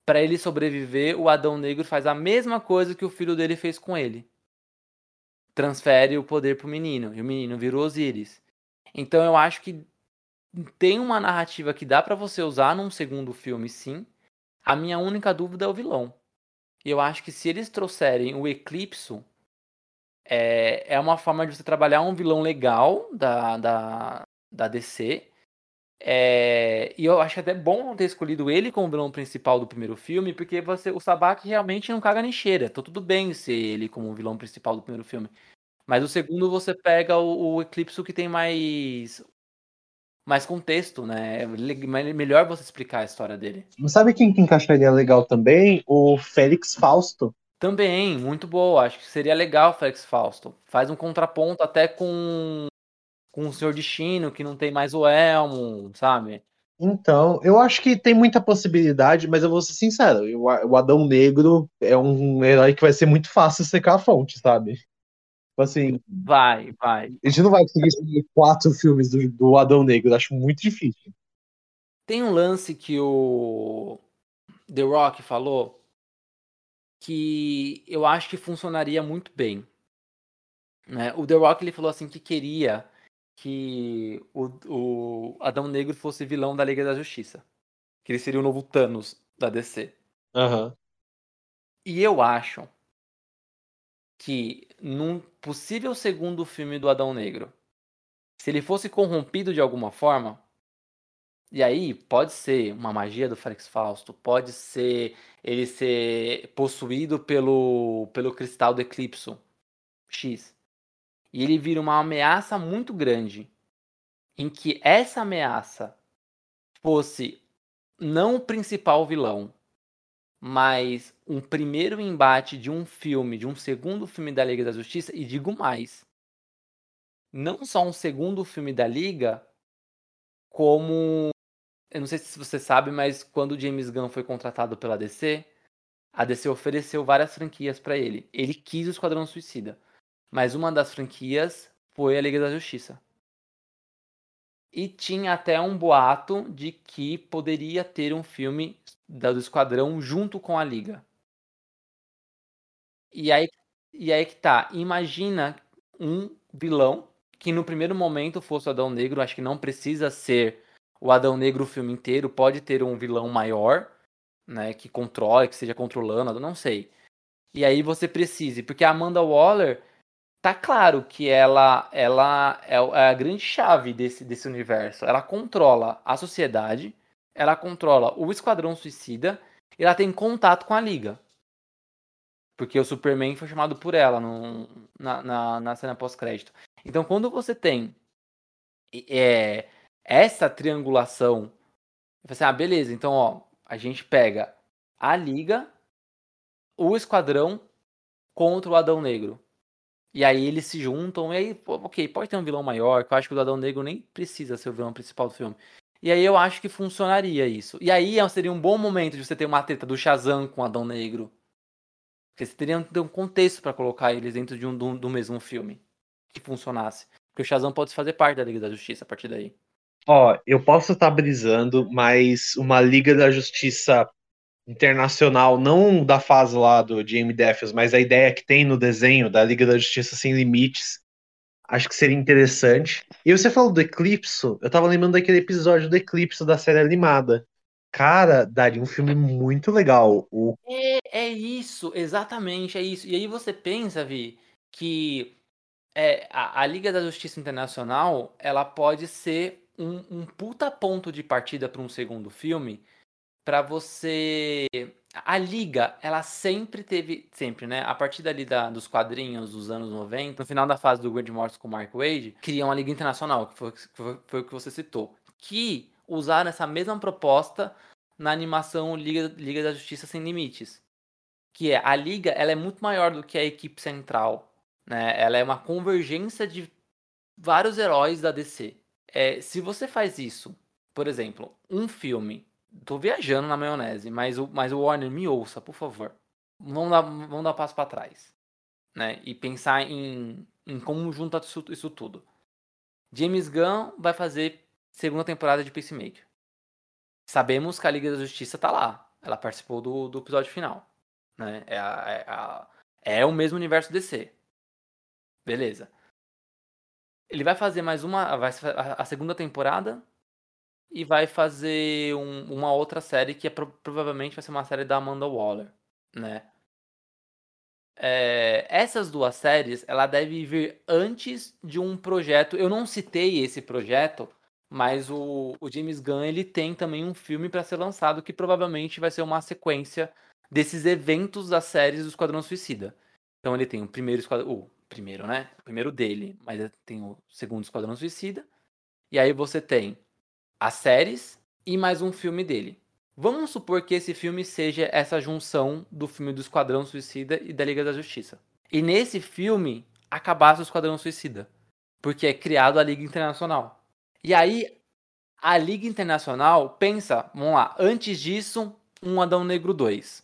Para ele sobreviver, o Adão Negro faz a mesma coisa que o filho dele fez com ele. Transfere o poder pro menino, e o menino virou Osiris. Então eu acho que tem uma narrativa que dá para você usar num segundo filme, sim. A minha única dúvida é o vilão. E eu acho que se eles trouxerem o Eclipso, é, é uma forma de você trabalhar um vilão legal da, da, da DC. É, e eu acho até bom ter escolhido ele como vilão principal do primeiro filme, porque você, o Sabak realmente não caga nem cheira. Então tudo bem ser ele como vilão principal do primeiro filme. Mas o segundo você pega o, o Eclipse que tem mais mais contexto, né? É melhor você explicar a história dele. Sabe quem que encaixaria legal também? O Félix Fausto. Também, muito boa. Acho que seria legal o Félix Fausto. Faz um contraponto até com, com o Senhor Destino, que não tem mais o Elmo, sabe? Então, eu acho que tem muita possibilidade, mas eu vou ser sincero, o Adão Negro é um herói que vai ser muito fácil secar a fonte, sabe? Tipo assim. Vai, vai. A gente não vai conseguir escolher quatro filmes do, do Adão Negro, acho muito difícil. Tem um lance que o The Rock falou que eu acho que funcionaria muito bem. Né? O The Rock ele falou assim que queria que o, o Adão Negro fosse vilão da Liga da Justiça. Que ele seria o novo Thanos da DC. Uhum. E eu acho que num possível segundo filme do Adão Negro, se ele fosse corrompido de alguma forma, e aí pode ser uma magia do Felix Fausto, pode ser ele ser possuído pelo, pelo cristal do Eclipso X. E ele vira uma ameaça muito grande, em que essa ameaça fosse não o principal vilão, mas um primeiro embate de um filme, de um segundo filme da Liga da Justiça, e digo mais, não só um segundo filme da Liga, como. Eu não sei se você sabe, mas quando o James Gunn foi contratado pela DC, a DC ofereceu várias franquias para ele. Ele quis o Esquadrão Suicida, mas uma das franquias foi a Liga da Justiça. E tinha até um boato de que poderia ter um filme do Esquadrão junto com a Liga. E aí, e aí que tá. Imagina um vilão que no primeiro momento fosse o Adão Negro. Acho que não precisa ser o Adão Negro o filme inteiro. Pode ter um vilão maior, né? Que controle, que seja controlando, não sei. E aí você precise, porque a Amanda Waller tá claro que ela ela é, é a grande chave desse, desse universo. Ela controla a sociedade, ela controla o Esquadrão Suicida e ela tem contato com a Liga. Porque o Superman foi chamado por ela no, na, na, na cena pós-crédito. Então, quando você tem é, essa triangulação, você assim, ah, beleza, então, ó, a gente pega a Liga, o Esquadrão contra o Adão Negro. E aí eles se juntam, e aí, pô, ok, pode ter um vilão maior, que eu acho que o Adão Negro nem precisa ser o vilão principal do filme. E aí eu acho que funcionaria isso. E aí é, seria um bom momento de você ter uma treta do Shazam com o Adão Negro. Porque você teria um contexto para colocar eles dentro de um do, do, mesmo filme. Que funcionasse. Porque o Shazam pode fazer parte da Liga da Justiça a partir daí. Ó, eu posso estar tá brisando, mas uma Liga da Justiça internacional, não da fase lá do Jamie Deffios, mas a ideia que tem no desenho da Liga da Justiça Sem Limites, acho que seria interessante. E você falou do Eclipse, eu tava lembrando daquele episódio do Eclipse da série animada. Cara, daria um filme muito legal. O... É, é isso, exatamente, é isso. E aí você pensa, Vi, que é, a, a Liga da Justiça Internacional, ela pode ser um, um puta ponto de partida para um segundo filme, para você a liga, ela sempre teve, sempre, né? A partir dali da, dos quadrinhos dos anos 90, no final da fase do Grant Morrison com o Mark Wade, criam a Liga Internacional, que foi, foi, foi, o que você citou, que usaram essa mesma proposta na animação Liga, Liga da Justiça Sem Limites. Que é, a Liga, ela é muito maior do que a equipe central, né? Ela é uma convergência de vários heróis da DC. É, se você faz isso, por exemplo, um filme Tô viajando na maionese, mas o, mas o Warner me ouça, por favor. Vamos dar, vamos dar um passo para trás. Né? E pensar em, em como junta isso, isso tudo. James Gunn vai fazer segunda temporada de Peacemaker. Sabemos que a Liga da Justiça tá lá. Ela participou do, do episódio final. Né? É, a, é, a, é o mesmo universo DC. Beleza. Ele vai fazer mais uma. Vai, a segunda temporada. E vai fazer um, uma outra série que é, provavelmente vai ser uma série da Amanda Waller. Né? É, essas duas séries, ela deve vir antes de um projeto. Eu não citei esse projeto, mas o, o James Gunn ele tem também um filme para ser lançado que provavelmente vai ser uma sequência desses eventos das séries do Esquadrão Suicida. Então ele tem o primeiro esquadrão, o primeiro, né? O primeiro dele, mas tem o segundo Esquadrão Suicida. E aí você tem as séries e mais um filme dele. Vamos supor que esse filme seja essa junção do filme do Esquadrão Suicida e da Liga da Justiça. E nesse filme acabasse o Esquadrão Suicida, porque é criado a Liga Internacional. E aí a Liga Internacional pensa, vamos lá, antes disso, um Adão Negro 2,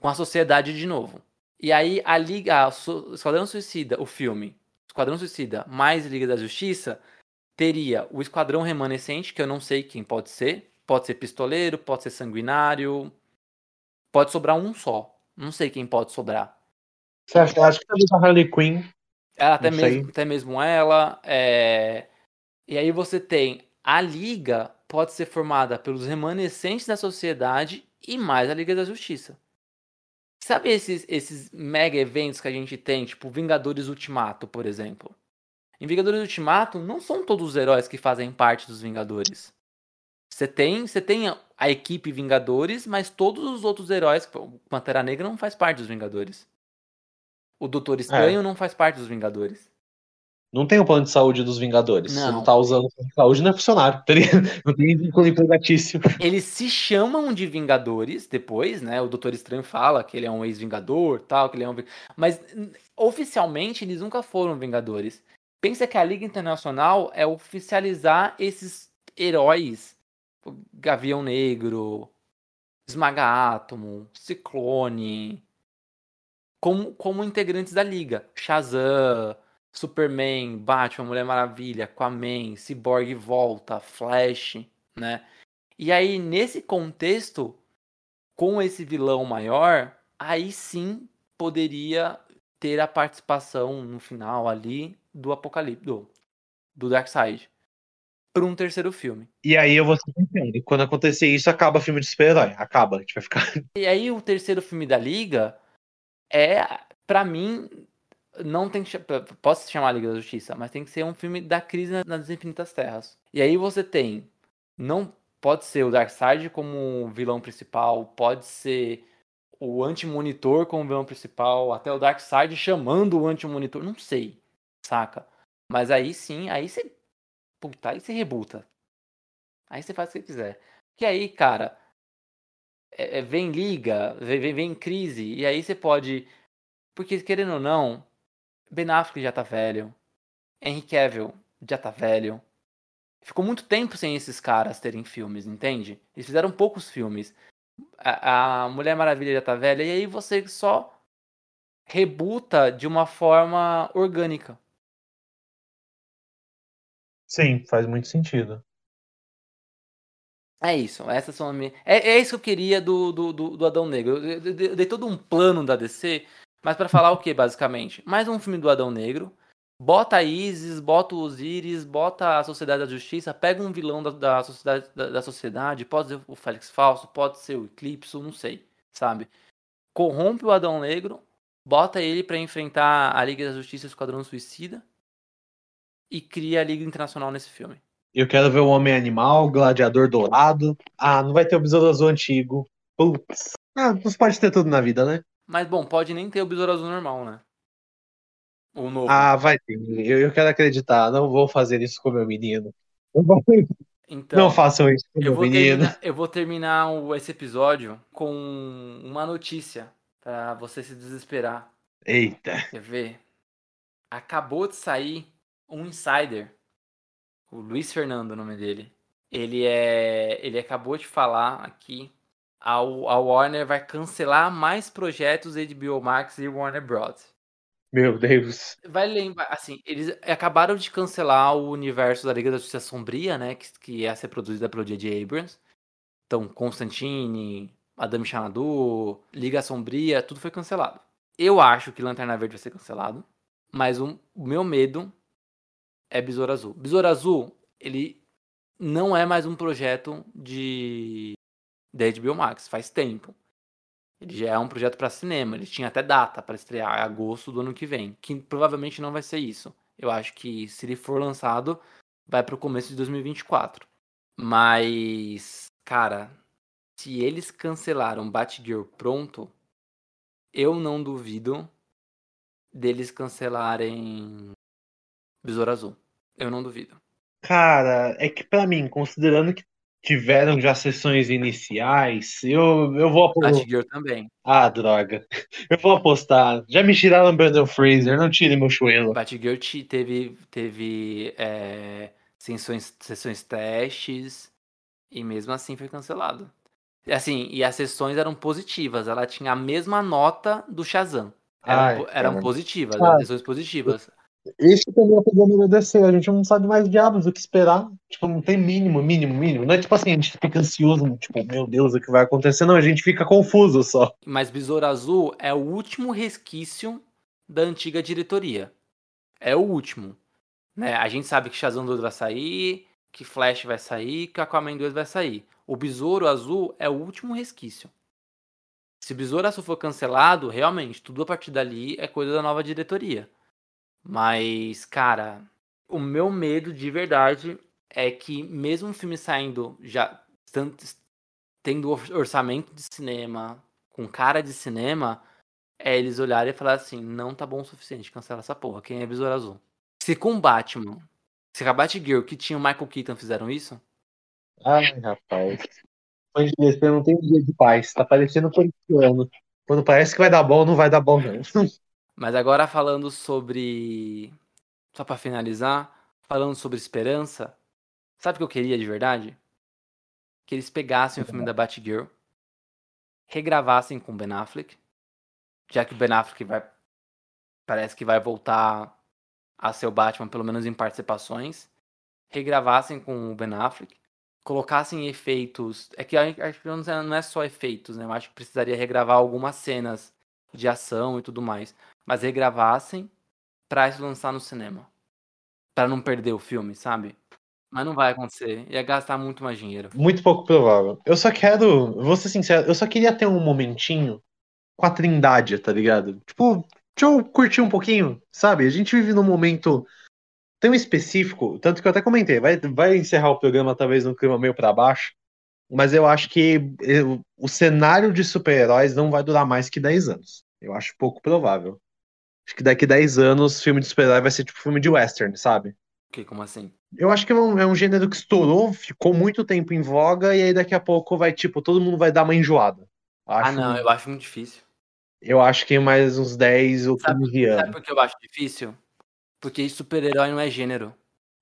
com a sociedade de novo. E aí a Liga, a Esquadrão Suicida, o filme, Esquadrão Suicida mais Liga da Justiça, teria o Esquadrão Remanescente, que eu não sei quem pode ser, Pode ser pistoleiro, pode ser sanguinário. Pode sobrar um só. Não sei quem pode sobrar. Você acha, acho que talvez a Harley Quinn. Ela, até, mesmo, até mesmo ela. É... E aí você tem a Liga pode ser formada pelos remanescentes da sociedade e mais a Liga da Justiça. Sabe esses, esses mega eventos que a gente tem, tipo Vingadores Ultimato, por exemplo? Em Vingadores Ultimato, não são todos os heróis que fazem parte dos Vingadores. Você tem, você tem a equipe Vingadores, mas todos os outros heróis, o Pantera Negra não faz parte dos Vingadores. O Doutor Estranho é. não faz parte dos Vingadores. Não tem o plano de saúde dos Vingadores. Não. Você não tá usando o plano de saúde, não é funcionário. Não tem vínculo empregatício. Eles se chamam de Vingadores depois, né? O Doutor Estranho fala que ele é um ex-Vingador, tal, que ele é um. Mas oficialmente eles nunca foram Vingadores. Pensa que a Liga Internacional é oficializar esses heróis Gavião Negro, Esmaga Átomo, Ciclone, como, como integrantes da liga. Shazam, Superman, Batman, Mulher Maravilha, Aquaman, Cyborg Volta, Flash, né? E aí, nesse contexto, com esse vilão maior, aí sim poderia ter a participação no final ali do Apocalipse, do, do Darkseid para um terceiro filme. E aí eu vou sincero, quando acontecer isso, acaba o filme de super-herói. Acaba, a gente vai ficar. E aí o terceiro filme da Liga é, para mim, não tem que. Posso chamar Liga da Justiça, mas tem que ser um filme da crise nas Infinitas Terras. E aí você tem. Não pode ser o Darkseid como vilão principal, pode ser o Anti-Monitor como vilão principal, até o Darkseid chamando o Anti-Monitor, não sei, saca? Mas aí sim, aí você Puta, aí você rebuta. Aí você faz o que quiser. Que aí, cara, é, é, vem liga, vem, vem crise, e aí você pode. Porque, querendo ou não, Ben Affleck já tá velho. Henry Cavill já tá velho. Ficou muito tempo sem esses caras terem filmes, entende? Eles fizeram poucos filmes. A, a Mulher Maravilha já tá velha, e aí você só rebuta de uma forma orgânica. Sim, faz muito sentido. É isso, essas são é, é isso que eu queria do, do, do, do Adão Negro. Eu, eu, eu, dei todo um plano da DC, mas para falar o que, basicamente? Mais um filme do Adão Negro. Bota a Isis, bota o Osiris, bota a Sociedade da Justiça, pega um vilão da, da, sociedade, da, da sociedade, pode ser o Félix Falso, pode ser o Eclipse, não sei, sabe? Corrompe o Adão Negro, bota ele para enfrentar a Liga da Justiça e o Esquadrão Suicida, e cria a Liga Internacional nesse filme. Eu quero ver o Homem Animal, o Gladiador Dourado. Ah, não vai ter o Besouro Azul antigo. Putz. Ah, não pode ter tudo na vida, né? Mas bom, pode nem ter o Besouro Azul normal, né? O novo. Ah, vai ter. Eu, eu quero acreditar. Não vou fazer isso com meu menino. Então, não façam isso com meu menino. Terminar, eu vou terminar esse episódio com uma notícia para você se desesperar. Eita. Quer ver? Acabou de sair um insider, o Luiz Fernando, o nome dele. Ele é, ele acabou de falar aqui a, Warner vai cancelar mais projetos HBO Max e Warner Bros. Meu Deus. Vai lembrar, assim, eles acabaram de cancelar o universo da Liga da Justiça Sombria, né, que, que ia ser produzida pelo J.J. Abrams. Então, Constantine, Madame Xanadu, Liga Sombria, tudo foi cancelado. Eu acho que Lanterna Verde vai ser cancelado, mas o, o meu medo é Besouro Azul. Besouro Azul, ele não é mais um projeto de da HBO Max, faz tempo. Ele já é um projeto para cinema, ele tinha até data para estrear em agosto do ano que vem, que provavelmente não vai ser isso. Eu acho que se ele for lançado, vai para o começo de 2024. Mas, cara, se eles cancelaram Batgirl pronto, eu não duvido deles cancelarem Besouro Azul. Eu não duvido. Cara, é que para mim, considerando que tiveram já sessões iniciais, eu, eu vou apostar. Batgirl também. Ah, droga. Eu vou apostar. Já me tiraram Brandon Fraser, não tire meu chuelo. Batgirl teve, teve é, sessões, sessões testes e mesmo assim foi cancelado. Assim, e as sessões eram positivas, ela tinha a mesma nota do Shazam. Eram, Ai, eram positivas, Ah. eram sessões positivas. Esse também é o problema da DC, a gente não sabe mais diabos o que esperar. Tipo, não tem mínimo, mínimo, mínimo. Não é tipo assim, a gente fica ansioso, tipo, meu Deus, o que vai acontecer? Não, a gente fica confuso só. Mas Besouro Azul é o último resquício da antiga diretoria. É o último. Né? A gente sabe que Shazam 2 vai sair, que Flash vai sair, que Aquaman 2 vai sair. O Besouro Azul é o último resquício. Se o Besouro Azul for cancelado, realmente, tudo a partir dali é coisa da nova diretoria. Mas, cara, o meu medo de verdade é que mesmo o filme saindo já tanto, tendo or- orçamento de cinema, com cara de cinema, é eles olharem e falar assim, não tá bom o suficiente, cancela essa porra, quem é Besouro Azul? Se com Batman, se com a Batgirl, que tinha o Michael Keaton, fizeram isso, Ai, rapaz. Fãs de DC não tem um dia de paz. Tá parecendo ano. Quando parece que vai dar bom, não vai dar bom, não. Mas agora falando sobre. Só pra finalizar, falando sobre esperança, sabe o que eu queria de verdade? Que eles pegassem o filme da Batgirl, regravassem com o Ben Affleck, já que o Ben Affleck vai. Parece que vai voltar a ser o Batman, pelo menos em participações. Regravassem com o Ben Affleck, colocassem efeitos. É que acho que é- não é só efeitos, né? Eu acho que precisaria regravar algumas cenas de ação e tudo mais mas regravassem pra se lançar no cinema. Pra não perder o filme, sabe? Mas não vai acontecer. Ia gastar muito mais dinheiro. Muito pouco provável. Eu só quero, vou ser sincero, eu só queria ter um momentinho com a Trindade, tá ligado? Tipo, deixa eu curtir um pouquinho, sabe? A gente vive num momento tão específico, tanto que eu até comentei, vai, vai encerrar o programa talvez num clima meio pra baixo, mas eu acho que eu- o cenário de super-heróis não vai durar mais que 10 anos. Eu acho pouco provável. Acho que daqui 10 anos, filme de super-herói vai ser tipo filme de western, sabe? Que, como assim? Eu acho que é um, é um gênero que estourou, ficou muito tempo em voga, e aí daqui a pouco vai, tipo, todo mundo vai dar uma enjoada. Ah, Acho, não, eu acho muito difícil. eu acho que mais uns 10 ou Sabe, 15 sabe anos. por que eu acho difícil? Porque super-herói não é gênero.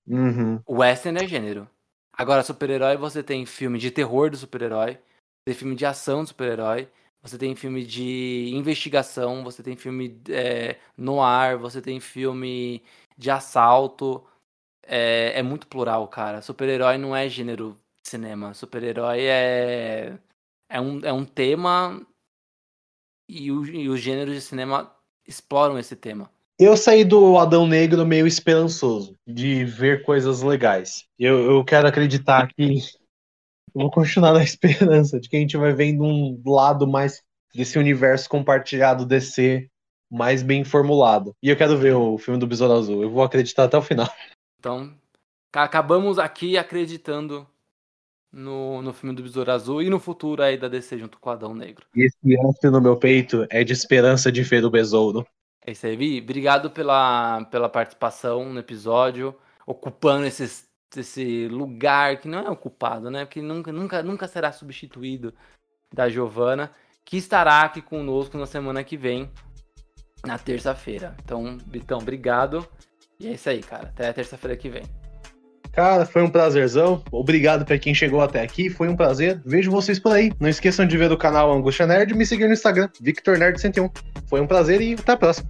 Uhum. O western é gênero. Agora, super-herói, você tem filme de terror do super-herói, tem filme de ação do super-herói, você tem filme de investigação, você tem filme é, noir, você tem filme de assalto. É, é muito plural, cara. Super-herói não é gênero de cinema. Super-herói é, é, um, é um tema e, o- e os gêneros de cinema exploram esse tema. Eu saí do Adão Negro meio esperançoso de ver coisas legais. Eu, eu quero acreditar que. Eu vou continuar na esperança de que a gente vai vendo um lado mais desse universo compartilhado DC mais bem formulado. E eu quero ver o filme do Besouro Azul. Eu vou acreditar até o final. Então, ca- acabamos aqui acreditando no, no filme do Besouro Azul e no futuro aí da DC junto com o Adão Negro. E esse F no meu peito é de esperança de ver o besouro. É isso aí, Vi. Obrigado pela, pela participação no episódio, ocupando esses, esse lugar que não é ocupado, né? Porque nunca, nunca, nunca será substituído da Giovana, que estará aqui conosco na semana que vem, na terça-feira. Então, Bitão, obrigado. E é isso aí, cara. Até a terça-feira que vem. Cara, foi um prazerzão. Obrigado pra quem chegou até aqui. Foi um prazer. Vejo vocês por aí. Não esqueçam de ver o canal Angústia Nerd e me seguir no Instagram, Victor Nerd 101. Foi um prazer e até a próxima.